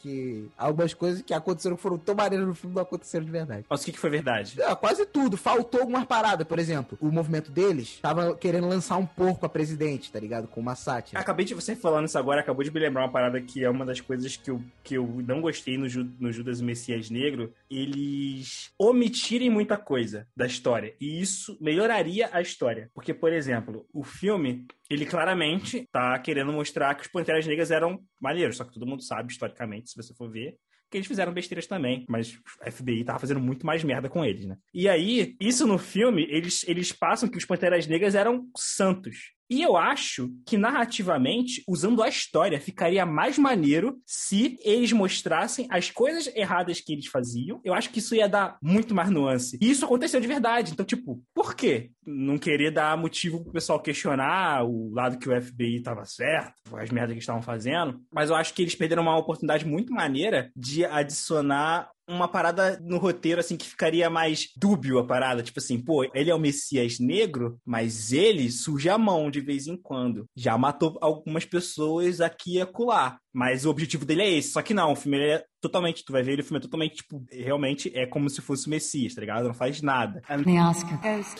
que algumas coisas que aconteceram que foram tão maneiras no filme não aconteceram de verdade. Mas o que, que foi verdade? É, quase tudo. Faltou algumas paradas, por exemplo. O movimento deles tava querendo lançar um porco a presidente, tá ligado? Com uma sátira. Acabei de você falando isso agora, acabou de me lembrar uma parada que é uma das coisas que eu, que eu não gostei no, no Judas e Messias Negro. Eles omitirem muita coisa da história. E isso melhoraria a história. Porque, por exemplo, o filme, ele claramente tá querendo mostrar que os Panteras Negras eram maneiros. Só que todo mundo sabe, historicamente, se você for ver, que eles fizeram besteiras também, mas a FBI tava fazendo muito mais merda com eles, né? E aí, isso no filme, eles, eles passam que os Panteras Negras eram santos. E eu acho que narrativamente, usando a história, ficaria mais maneiro se eles mostrassem as coisas erradas que eles faziam. Eu acho que isso ia dar muito mais nuance. E isso aconteceu de verdade. Então, tipo, por quê? Não querer dar motivo pro pessoal questionar o lado que o FBI tava certo, as merdas que estavam fazendo. Mas eu acho que eles perderam uma oportunidade muito maneira de adicionar uma parada no roteiro, assim, que ficaria mais dúbio a parada. Tipo assim, pô, ele é o Messias negro, mas ele suja a mão de vez em quando. Já matou algumas pessoas aqui e acolá. Mas o objetivo dele é esse. Só que não, o filme ele é totalmente, tu vai ver ele, o filme é totalmente, tipo, realmente é como se fosse o Messias, tá ligado? Não faz nada. The Oscar goes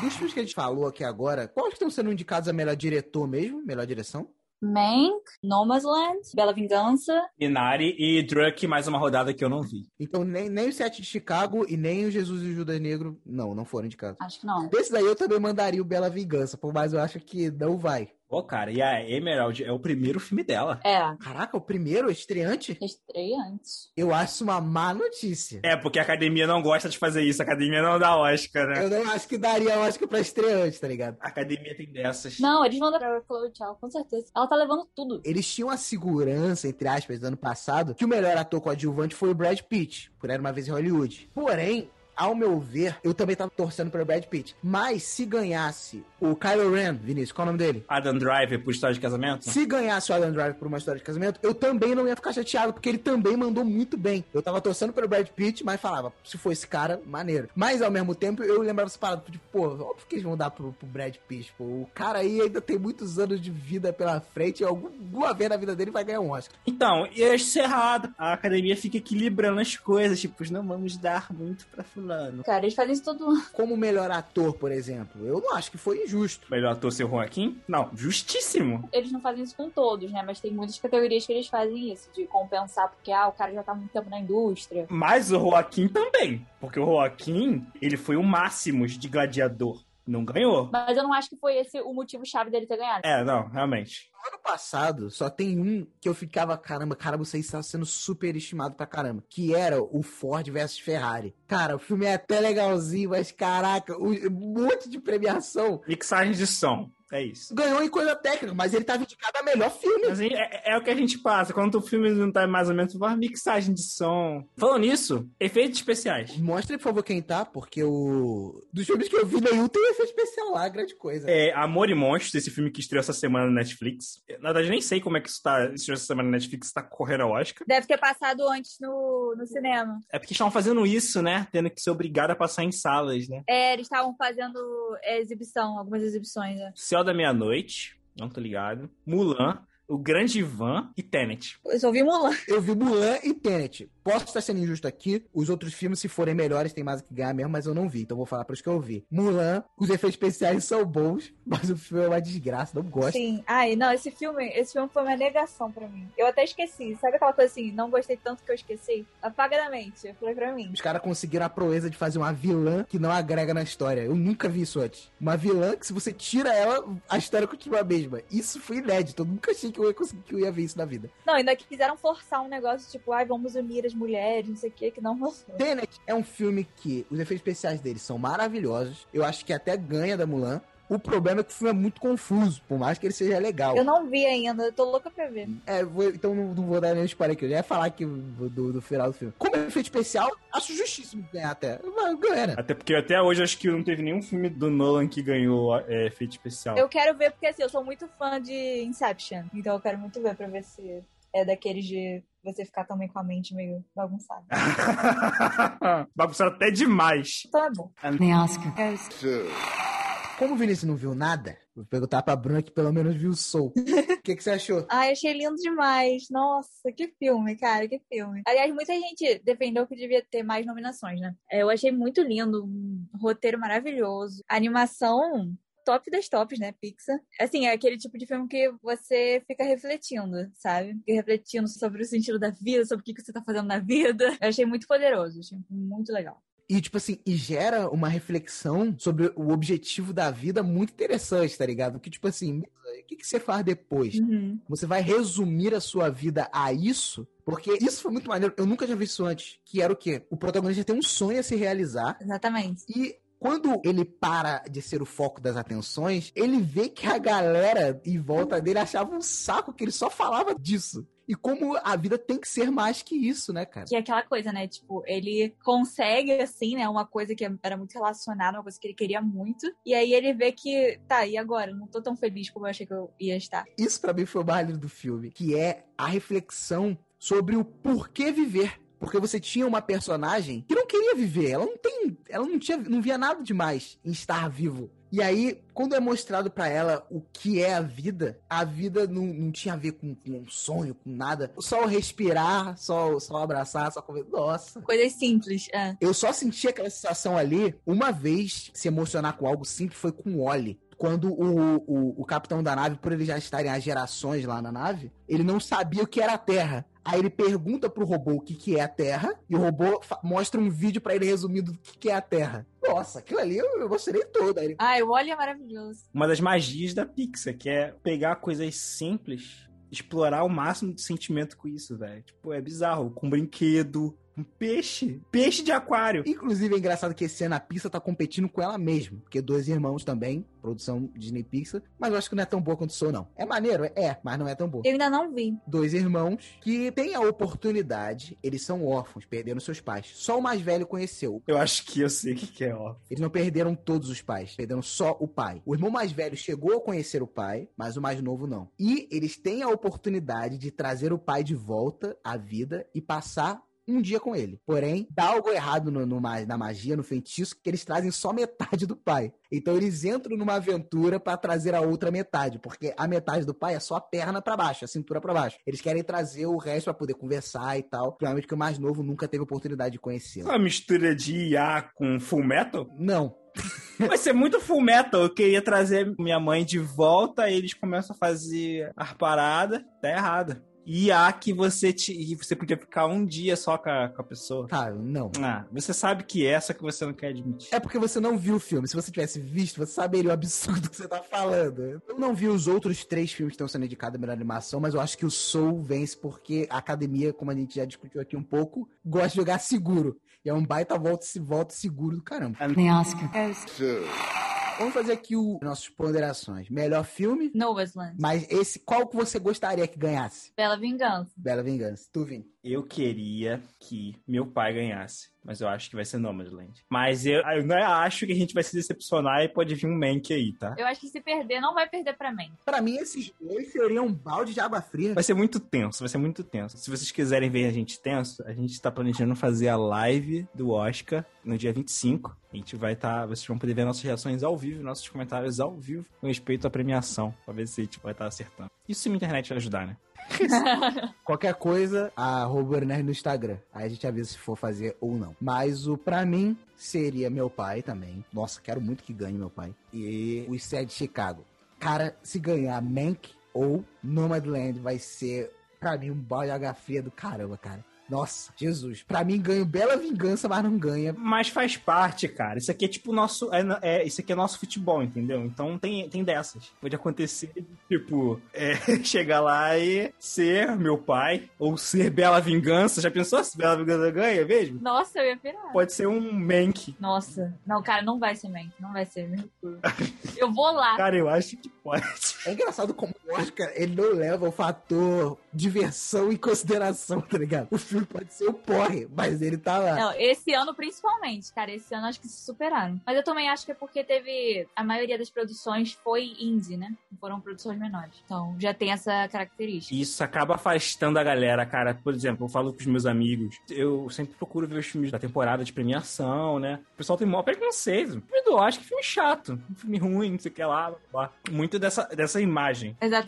Dos filmes que a gente falou aqui agora, quais que estão sendo indicados a melhor diretor mesmo? Melhor direção? Mank, Nomadland, Bela Vingança. Minari e Druck, mais uma rodada que eu não vi. Então, nem, nem o Sete de Chicago e nem o Jesus e o Judas Negro, não, não foram indicados. Acho que não. Desse daí eu também mandaria o Bela Vingança, por mais eu acho que não vai. Pô, cara, e a Emerald é o primeiro filme dela. É, Caraca, o primeiro estreante? estreia antes. Eu acho uma má notícia. É, porque a academia não gosta de fazer isso. A academia não dá Oscar, né? Eu não acho que daria Oscar pra estreante, tá ligado? A academia tem dessas. Não, eles vão dar pra Chloe Tchau, com certeza. Ela tá levando tudo. Eles tinham a segurança, entre aspas, do ano passado, que o melhor ator coadjuvante foi o Brad Pitt, por Era Uma Vez em Hollywood. Porém, ao meu ver, eu também tava torcendo pelo Brad Pitt. Mas se ganhasse o Kylo Ren, Vinícius, qual é o nome dele? Adam Driver por história de casamento? Se ganhasse o Adam Driver por uma história de casamento, eu também não ia ficar chateado, porque ele também mandou muito bem. Eu tava torcendo pelo Brad Pitt, mas falava, se for esse cara, maneiro. Mas ao mesmo tempo, eu lembrava essa parada, tipo, pô, óbvio que eles vão dar pro, pro Brad Pitt, pô. O cara aí ainda tem muitos anos de vida pela frente, e alguma vez na vida dele vai ganhar um Oscar. Então, e acho isso errado. A academia fica equilibrando as coisas, tipo, não vamos dar muito pra fulano. Cara, eles fazem isso todo ano. Como melhor ator, por exemplo, eu não acho que foi injusto. Melhor ator ser o Joaquim? Não, justíssimo. Eles não fazem isso com todos, né? Mas tem muitas categorias que eles fazem isso, de compensar, porque ah, o cara já tá muito tempo na indústria. Mas o Joaquim também. Porque o Joaquim, ele foi o Máximos de gladiador. Não ganhou. Mas eu não acho que foi esse o motivo-chave dele ter ganhado. É, não, realmente. No ano passado, só tem um que eu ficava, caramba, cara, você está sendo super estimado pra caramba. Que era o Ford versus Ferrari. Cara, o filme é até legalzinho, mas caraca, um monte de premiação. Mixagem de som. É isso. Ganhou em coisa técnica, mas ele tava indicado a melhor filme. Mas aí é, é o que a gente passa. Quando o filme não tá mais ou menos, vai mixagem de som. Falando nisso, efeitos especiais. Mostre, por favor, quem tá, porque o. Dos filmes que eu vi, nenhum tem efeito especial lá, grande coisa. É, Amor e Monstros, esse filme que estreou essa semana na Netflix. Na verdade, nem sei como é que isso tá, estreou essa semana na Netflix, tá correndo ao Oscar. Deve ter passado antes no no, cinema. É porque estavam fazendo isso, né? Tendo que ser obrigado a passar em salas, né? É, eles estavam fazendo é, exibição, algumas exibições. Né? Céu da Meia-Noite, não tô ligado. Mulan, O Grande Van e Tenet. Eu só vi Mulan. Eu vi Mulan e Tenet. Posso estar sendo injusto aqui. Os outros filmes, se forem melhores, tem mais o que ganhar mesmo, mas eu não vi. Então vou falar para os que eu vi. Mulan, os efeitos especiais são bons, mas o filme é uma desgraça, não gosto. Sim. Ai, não, esse filme, esse filme foi uma negação pra mim. Eu até esqueci. Sabe aquela coisa assim, não gostei tanto que eu esqueci? Apaga da mente. Foi pra mim. Os caras conseguiram a proeza de fazer uma vilã que não agrega na história. Eu nunca vi isso antes. Uma vilã que, se você tira ela, a história continua a mesma. Isso foi inédito. Eu nunca achei que eu ia conseguir que eu ia ver isso na vida. Não, ainda que quiseram forçar um negócio tipo, ai, vamos unir as mulheres, não sei o que, que não rolou. Tenet é um filme que os efeitos especiais dele são maravilhosos. Eu acho que até ganha da Mulan. O problema é que o filme é muito confuso, por mais que ele seja legal. Eu não vi ainda, eu tô louca pra ver. É, vou- então não, não vou dar nenhum spoiler aqui. Eu já ia falar aqui do, do final do filme. Como é efeito especial, acho justíssimo ganhar até. Né? Até porque até hoje acho que não teve nenhum filme do Nolan que ganhou é, efeito especial. Eu quero ver porque assim, eu sou muito fã de Inception, então eu quero muito ver pra ver se é daqueles de você ficar também com a mente meio bagunçada. Bagunçaram até demais. Então é bom. The Oscar goes Como o Vinícius não viu nada, vou perguntar pra Bruna que pelo menos viu o Soul. O que, que você achou? Ai, achei lindo demais. Nossa, que filme, cara, que filme. Aliás, muita gente defendeu que devia ter mais nominações, né? É, Eu achei muito lindo, um roteiro maravilhoso. A animação top das tops, né, Pixar. Assim, é aquele tipo de filme que você fica refletindo, sabe? Fica refletindo sobre o sentido da vida, sobre o que que você tá fazendo na vida. Eu achei muito poderoso, achei muito legal. E, tipo assim, e gera uma reflexão sobre o objetivo da vida muito interessante, tá ligado? Que, tipo assim, o que, que você faz depois? Uhum. Você vai resumir a sua vida a isso? Porque isso foi muito maneiro. Eu nunca tinha visto isso antes. Que era o quê? O protagonista tem um sonho a se realizar. Exatamente. E quando ele para de ser o foco das atenções, ele vê que a galera em volta dele achava um saco que ele só falava disso. E como a vida tem que ser mais que isso, né, cara? Que é aquela coisa, né? Tipo, ele consegue, assim, né? Uma coisa que era muito relacionada, uma coisa que ele queria muito. E aí ele vê que, tá, e agora? Não tô tão feliz como eu achei que eu ia estar. Isso pra mim foi o mais lindo do filme, que é a reflexão sobre o porquê viver. Porque você tinha uma personagem que não queria viver, ela não tem, ela não tinha, não via nada demais em estar vivo. E aí, quando é mostrado pra ela o que é a vida, a vida não, não tinha a ver com, com um sonho, com nada. Só o respirar, só, só abraçar, só comer. Nossa. Coisas simples, é. Eu só senti aquela sensação ali uma vez se emocionar com algo simples foi com o Oli. Quando o, o, o capitão da nave, por eles já estarem há gerações lá na nave, ele não sabia o que era a Terra. Aí ele pergunta pro robô o que, que é a Terra, e o robô mostra um vídeo pra ele resumindo o que, que é a Terra. Nossa, aquilo ali eu, eu gostei todo. Aí ele, Ai, o Wally é maravilhoso. Uma das magias da Pixar, que é pegar coisas simples, explorar o máximo de sentimento com isso, velho. Tipo, é bizarro. Com brinquedo, com peixe. Peixe de aquário. Inclusive é engraçado que esse ano a Pixar tá competindo com ela mesma, porque Dois Irmãos também, produção Disney Pixar, mas eu acho que não é tão boa quanto Soul, não. É maneiro, é, mas não é tão boa. Eu ainda não vi. dois irmãos que têm a oportunidade, eles são órfãos, perderam seus pais. Só o mais velho conheceu. Eu acho que eu sei o que, que é, ó. Eles não perderam todos os pais, perderam só o pai. O irmão mais velho chegou a conhecer o pai, mas o mais novo não. E eles têm a oportunidade de trazer o pai de volta à vida e passar um dia com ele. Porém, dá algo errado no, no na magia, no feitiço, que eles trazem só metade do pai. Então eles entram numa aventura pra trazer a outra metade, porque a metade do pai é só a perna pra baixo, a cintura pra baixo. Eles querem trazer o resto pra poder conversar e tal. Provavelmente que o mais novo nunca teve oportunidade de conhecê-lo. Uma mistura de IA com Full Metal? Não, Vai ser muito Full Metal. Eu queria trazer minha mãe de volta, aí eles começam a fazer as paradas. Tá errado. IA que você, te, e você podia ficar um dia só com a, com a pessoa. cara, não. Ah, você sabe que é, só que você não quer admitir. É porque você não viu o filme. Se você tivesse visto, você saberia o absurdo que você tá falando. Eu não vi os outros três filmes que estão sendo indicados a melhor animação, mas eu acho que o Soul vence porque a academia, como a gente já discutiu aqui um pouco, gosta de jogar seguro. E é um baita volta se volta seguro do caramba. The Oscar goes Vamos fazer aqui o nossas ponderações. Melhor filme, Nova's Land. mas esse qual que você gostaria que ganhasse? Bela Vingança. Bela Vingança. Tu, Vini. Eu queria que meu pai ganhasse. Mas eu acho que vai ser Nomadland. Mas eu, eu não acho que a gente vai se decepcionar e pode vir um Mank aí, tá? Eu acho que se perder, não vai perder pra mim. Pra mim, esses dois seriam um balde de água fria. Vai ser muito tenso, vai ser muito tenso. Se vocês quiserem ver a gente tenso, a gente tá planejando fazer a live do Oscar no dia 25. A gente vai estar. Tá, vocês vão poder ver nossas reações ao vivo, nossos comentários ao vivo com respeito à premiação. Pra ver se a gente vai estar tá acertando. Isso se a internet ajudar, né? Qualquer coisa, arroba Nerd no Instagram. Aí a gente avisa se for fazer ou não. Mas o pra mim seria meu pai também. Nossa, quero muito que ganhe meu pai. E o Sede de Chicago. Cara, se ganhar Mank ou Nomadland vai ser, pra mim, um balde fria do caramba, cara. Nossa, Jesus. Pra mim, ganho bela vingança, mas não ganha. Mas faz parte, cara. Isso aqui é tipo nosso. É, é, isso aqui é nosso futebol, entendeu? Então tem, tem dessas. Pode acontecer, tipo, é, chegar lá e ser meu pai, ou ser Bela Vingança. Já pensou se Bela Vingança ganha mesmo? Nossa, eu ia virar. Pode ser um Mank. Nossa. Não, cara, não vai ser Mank. Não vai ser. eu vou lá. Cara, eu acho que pode. É engraçado como Oscar, ele não leva o fator diversão em consideração, tá ligado? O filme pode ser o porre, mas ele tá lá. Não, esse ano principalmente, cara. Esse ano acho que se superaram. Mas eu também acho que é porque teve. A maioria das produções foi indie, né? Foram produções menores. Então já tem essa característica. Isso acaba afastando a galera, cara. Por exemplo, eu falo com os meus amigos. Eu sempre procuro ver os filmes da temporada de premiação, né? O pessoal tem maior preconceito. O filme do Oscar, filme chato. Um filme ruim, não sei o que lá. lá. Muito dessa, dessa imagem. Exatamente.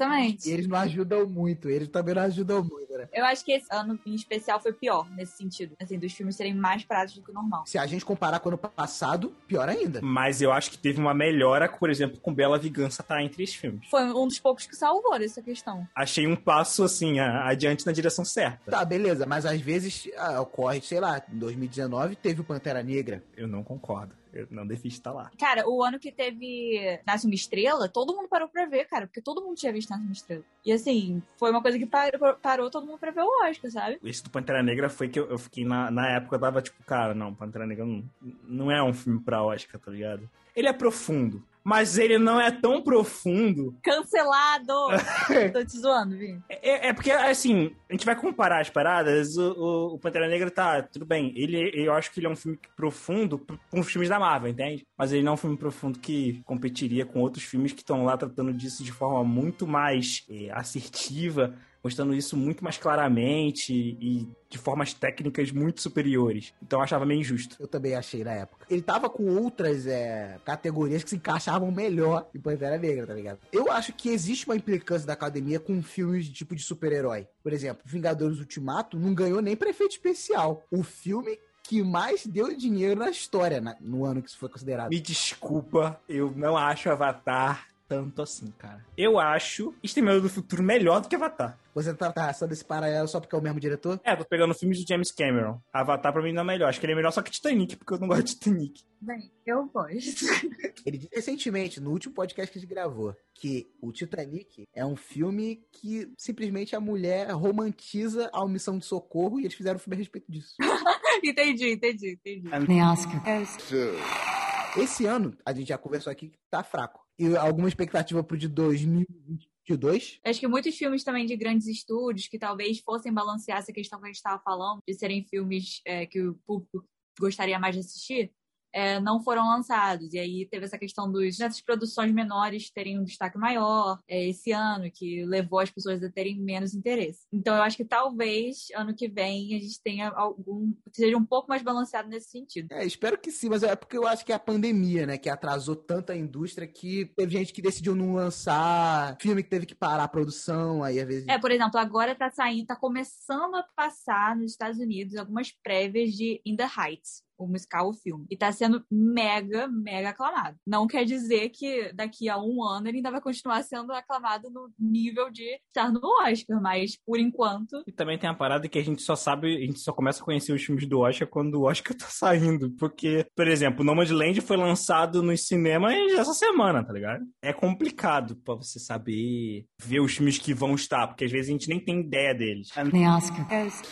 E eles não ajudam muito. Eles também não ajudam muito, né? Eu acho que esse ano em especial foi pior nesse sentido. Assim, dos filmes serem mais práticos do que o normal. Se a gente comparar com o ano passado, pior ainda. Mas eu acho que teve uma melhora, por exemplo, com Bela Vingança tá entre os filmes. Foi um dos poucos que salvou dessa questão. Achei um passo, assim, adiante na direção certa. Tá, beleza. Mas às vezes ah, ocorre, sei lá, em 2019 teve o Pantera Negra. Eu não concordo. Eu não devia estar lá. Cara, o ano que teve Nasce uma Estrela, todo mundo parou pra ver, cara, porque todo mundo tinha visto Nasce uma Estrela. E assim, foi uma coisa que parou, parou todo mundo pra ver o Oscar, sabe? Esse do Pantera Negra foi que eu, eu fiquei na, na época, eu tava tipo, cara, não, Pantera Negra não, não é um filme pra Oscar, tá ligado? Ele é profundo mas ele não é tão profundo. Cancelado! Tô te zoando, Vim. É, é, porque, assim, a gente vai comparar as paradas, o, o, o, Pantera Negra tá, tudo bem, ele, eu acho que ele é um filme profundo com os filmes da Marvel, entende? Mas ele não é um filme profundo que competiria com outros filmes que estão lá tratando disso de forma muito mais é, assertiva, mostrando isso muito mais claramente e de formas técnicas muito superiores. Então eu achava meio injusto. Eu também achei na época. Ele tava com outras é, categorias que se encaixavam melhor em Pantera Negra, tá ligado? Eu acho que existe uma implicância da academia com filmes de tipo de super-herói. Por exemplo, Vingadores Ultimato não ganhou nem para efeito especial. O filme que mais deu dinheiro na história na, no ano que isso foi considerado. Me desculpa, eu não acho Avatar tanto assim, cara. Eu acho Exterminador do Futuro melhor do que Avatar. Você tá traçando esse paralelo só porque é o mesmo diretor? É, tô pegando filmes do James Cameron. Avatar pra mim não é melhor. Acho que ele é melhor só que Titanic, porque eu não gosto de Titanic. Bem, eu gosto. ele disse recentemente, no último podcast que a gente gravou, que o Titanic é um filme que simplesmente a mulher romantiza a omissão de socorro e eles fizeram um filme a respeito disso. entendi, entendi, entendi. The Oscar goes esse ano, a gente já conversou aqui que tá fraco. E alguma expectativa pro de 2022? Acho que muitos filmes também de grandes estúdios que talvez fossem balancear essa questão que a gente estava falando, de serem filmes é, que o público gostaria mais de assistir, é, não foram lançados. E aí teve essa questão dos, dessas produções menores terem um destaque maior é, esse ano, que levou as pessoas a terem menos interesse. Então eu acho que talvez ano que vem a gente tenha algum. seja um pouco mais balanceado nesse sentido. É, espero que sim, mas é porque eu acho que é a pandemia, né, que atrasou tanto a indústria que teve gente que decidiu não lançar, filme que teve que parar a produção, aí às vezes. É, por exemplo, agora tá saindo, tá começando a passar nos Estados Unidos algumas prévias de In the Heights o musical, o filme. E tá sendo mega, mega aclamado. Não quer dizer que daqui a um ano ele ainda vai continuar sendo aclamado no nível de estar no Oscar, mas por enquanto. E também tem a parada que a gente só sabe, a gente só começa a conhecer os filmes do Oscar quando o Oscar tá saindo. Porque, por exemplo, Nomadland foi lançado nos cinemas essa semana, tá ligado? É complicado pra você saber ver os filmes que vão estar, porque às vezes a gente nem tem ideia deles. The Oscar goes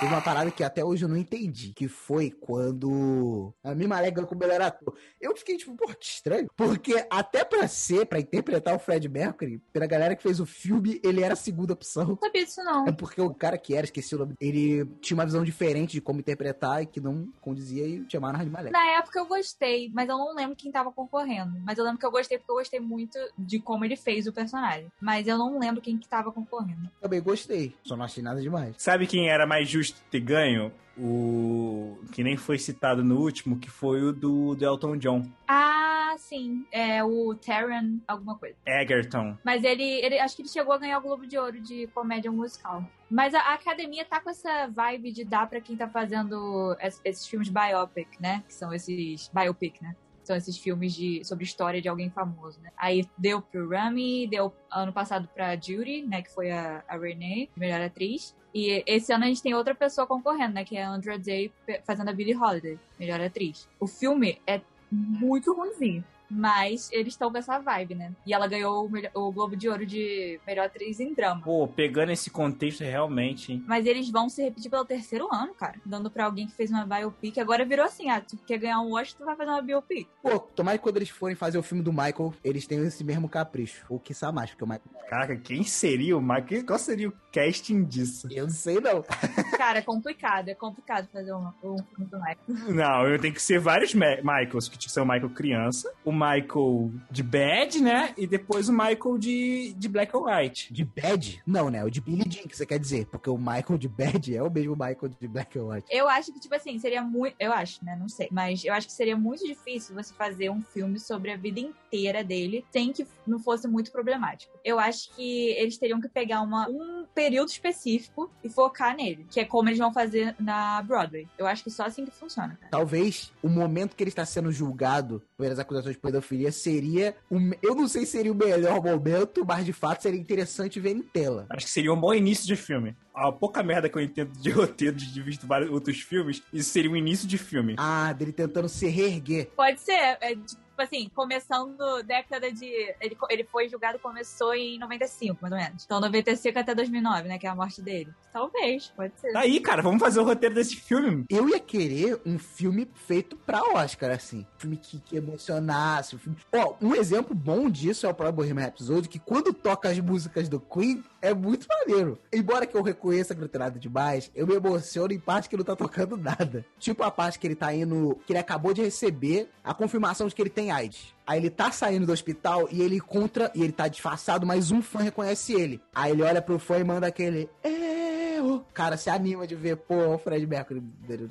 Teve uma parada que até hoje eu não entendi, que foi quando quando a Mima Alegre como melhor ator. Eu fiquei tipo, pô, que estranho. Porque até pra ser, pra interpretar o Fred Mercury, pela galera que fez o filme, ele era a segunda opção. Não sabia disso, não. É porque o cara que era, esqueci o nome, ele tinha uma visão diferente de como interpretar e que não condizia e chamaram a Rani Malek. Na época eu gostei, mas eu não lembro quem tava concorrendo. Mas eu lembro que eu gostei porque eu gostei muito de como ele fez o personagem. Mas eu não lembro quem que tava concorrendo. Também gostei, só não achei nada demais. Sabe quem era mais justo ter ganho? O. que nem foi citado no último, que foi o do, do Elton John. Ah, sim. É o Taron, alguma coisa. Egerton. Mas ele, ele acho que ele chegou a ganhar o Globo de Ouro de comédia musical. Mas a, a academia tá com essa vibe de dar pra quem tá fazendo es- esses filmes biopic, né? Que são esses biopic, né? São esses filmes de, sobre história de alguém famoso, né? Aí deu pro Rami, deu ano passado pra Judy, né? Que foi a, a Renee, melhor atriz. E esse ano a gente tem outra pessoa concorrendo, né? Que é a Andra Day fazendo a Billie Holiday, melhor atriz. O filme é muito ruimzinho. Mas eles estão com essa vibe, né? E ela ganhou o, melhor- o Globo de Ouro de melhor atriz em drama. Pô, pegando esse contexto realmente, hein? Mas eles vão se repetir pelo terceiro ano, cara. Dando pra alguém que fez uma biopic. Agora virou assim, ah, tu quer ganhar um Oscar, tu vai fazer uma biopic. Pô, tomara que quando eles forem fazer o filme do Michael, eles tenham esse mesmo capricho. Ou quiçá mais, porque o Michael. Caraca, quem seria o Michael? Qual seria o casting disso? Eu não sei, não. Cara, é complicado. É complicado fazer um, um filme do Michael. Não, eu tenho que ser vários Ma- Michaels, que tinha que ser o Michael criança, o Michael de Bad, né? E depois o Michael de, de Black or White. De Bad? Não, né? O de Billy Jean, que você quer dizer. Porque o Michael de Bad é o mesmo Michael de Black and White. Eu acho que, tipo assim, seria muito. Eu acho, né? Não sei. Mas eu acho que seria muito difícil você fazer um filme sobre a vida inteira dele sem que não fosse muito problemático. Eu acho que eles teriam que pegar uma, um período específico e focar nele, que é como eles vão fazer na Broadway. Eu acho que só assim que funciona, cara. Talvez o momento que ele está sendo julgado pelas acusações de pedofilia seria. O, me- eu não sei se seria o melhor momento, mas de fato seria interessante ver em tela. Acho que seria um bom início de filme. A pouca merda que eu entendo de roteiro, de visto vários outros filmes, isso seria um início de filme. Ah, dele tentando se reerguer. Pode ser, é, tipo assim, começando década de. Ele, ele foi julgado, começou em 95, mais ou menos. Então, 95 até 2009, né? Que é a morte dele. Talvez, pode ser. Tá aí, cara, vamos fazer o roteiro desse filme. Eu ia querer um filme feito pra Oscar, assim. Um filme que, que emocionasse. Um filme... Ó, um exemplo bom disso é o próprio Bohemian Rhapsody, que quando toca as músicas do Queen, é muito maneiro. Embora que eu reconheça que não tem nada demais, eu me emociono em parte que não tá tocando nada. Tipo a parte que ele tá indo... Que ele acabou de receber a confirmação de que ele tem AIDS. Aí ele tá saindo do hospital e ele encontra... E ele tá disfarçado, mas um fã reconhece ele. Aí ele olha pro fã e manda aquele... Eu. Cara, se anima de ver, pô, o Fred Mercury.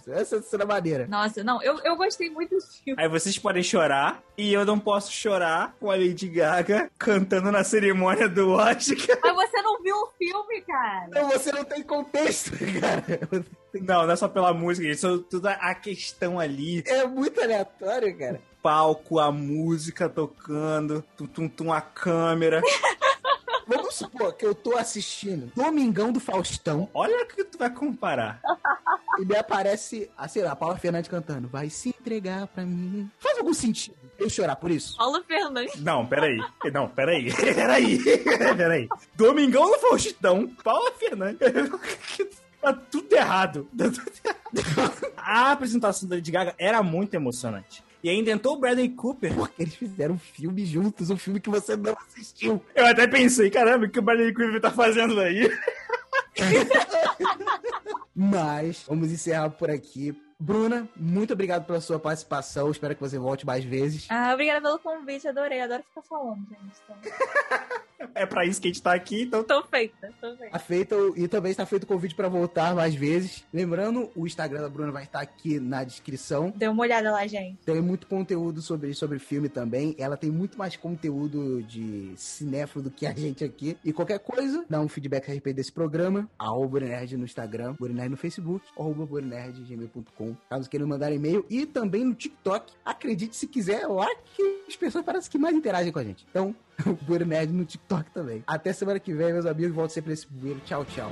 Essa cena é maneira. Nossa, não, eu, eu gostei muito do filme. Aí vocês podem chorar, e eu não posso chorar com a Lady Gaga cantando na cerimônia do Oscar. Mas você não viu o filme, cara. Não, você não tem contexto, cara. Não, não é só pela música, isso é tudo a questão ali. É muito aleatório, cara. Palco, a música tocando, tum, tum, tum, a câmera. Vamos supor que eu tô assistindo Domingão do Faustão Olha o que tu vai comparar. e me aparece, ah, sei lá, a Paula Fernandes cantando. Vai se entregar pra mim. Faz algum sentido eu chorar por isso? Paulo Fernandes. Não, peraí. Não, peraí. Peraí. Peraí. Domingão no Faustão, Paula Fernandes. Tá tudo errado. Tá tudo errado. A apresentação da Lady Gaga era muito emocionante. E ainda entrou o Bradley Cooper. Porque eles fizeram um filme juntos, um filme que você não assistiu. Eu até pensei, caramba, o que o Bradley Cooper tá fazendo aí? Mas vamos encerrar por aqui. Bruna, muito obrigado pela sua participação. Espero que você volte mais vezes. Ah, obrigada pelo convite, adorei. Adoro ficar falando, gente. Então, É pra isso que a gente tá aqui, então tô feita, tô feita. Tá feito e também está feito o convite para voltar mais vezes. Lembrando, o Instagram da Bruna vai estar aqui na descrição. Dê uma olhada lá, gente. Tem muito conteúdo sobre, sobre filme também. Ela tem muito mais conteúdo de cinéfilo do que a gente aqui. E qualquer coisa, dá um feedback a respeito desse programa. Arroba Burinerd no Instagram, Burinerd no Facebook, arroba burinerd.gmail.com. Caso queiram mandar e-mail. E também no TikTok. Acredite se quiser, é lá que as pessoas parecem que mais interagem com a gente. Então, Burinerd no TikTok também. Até semana que vem, meus amigos. Volto sempre nesse bueiro. Tchau, tchau.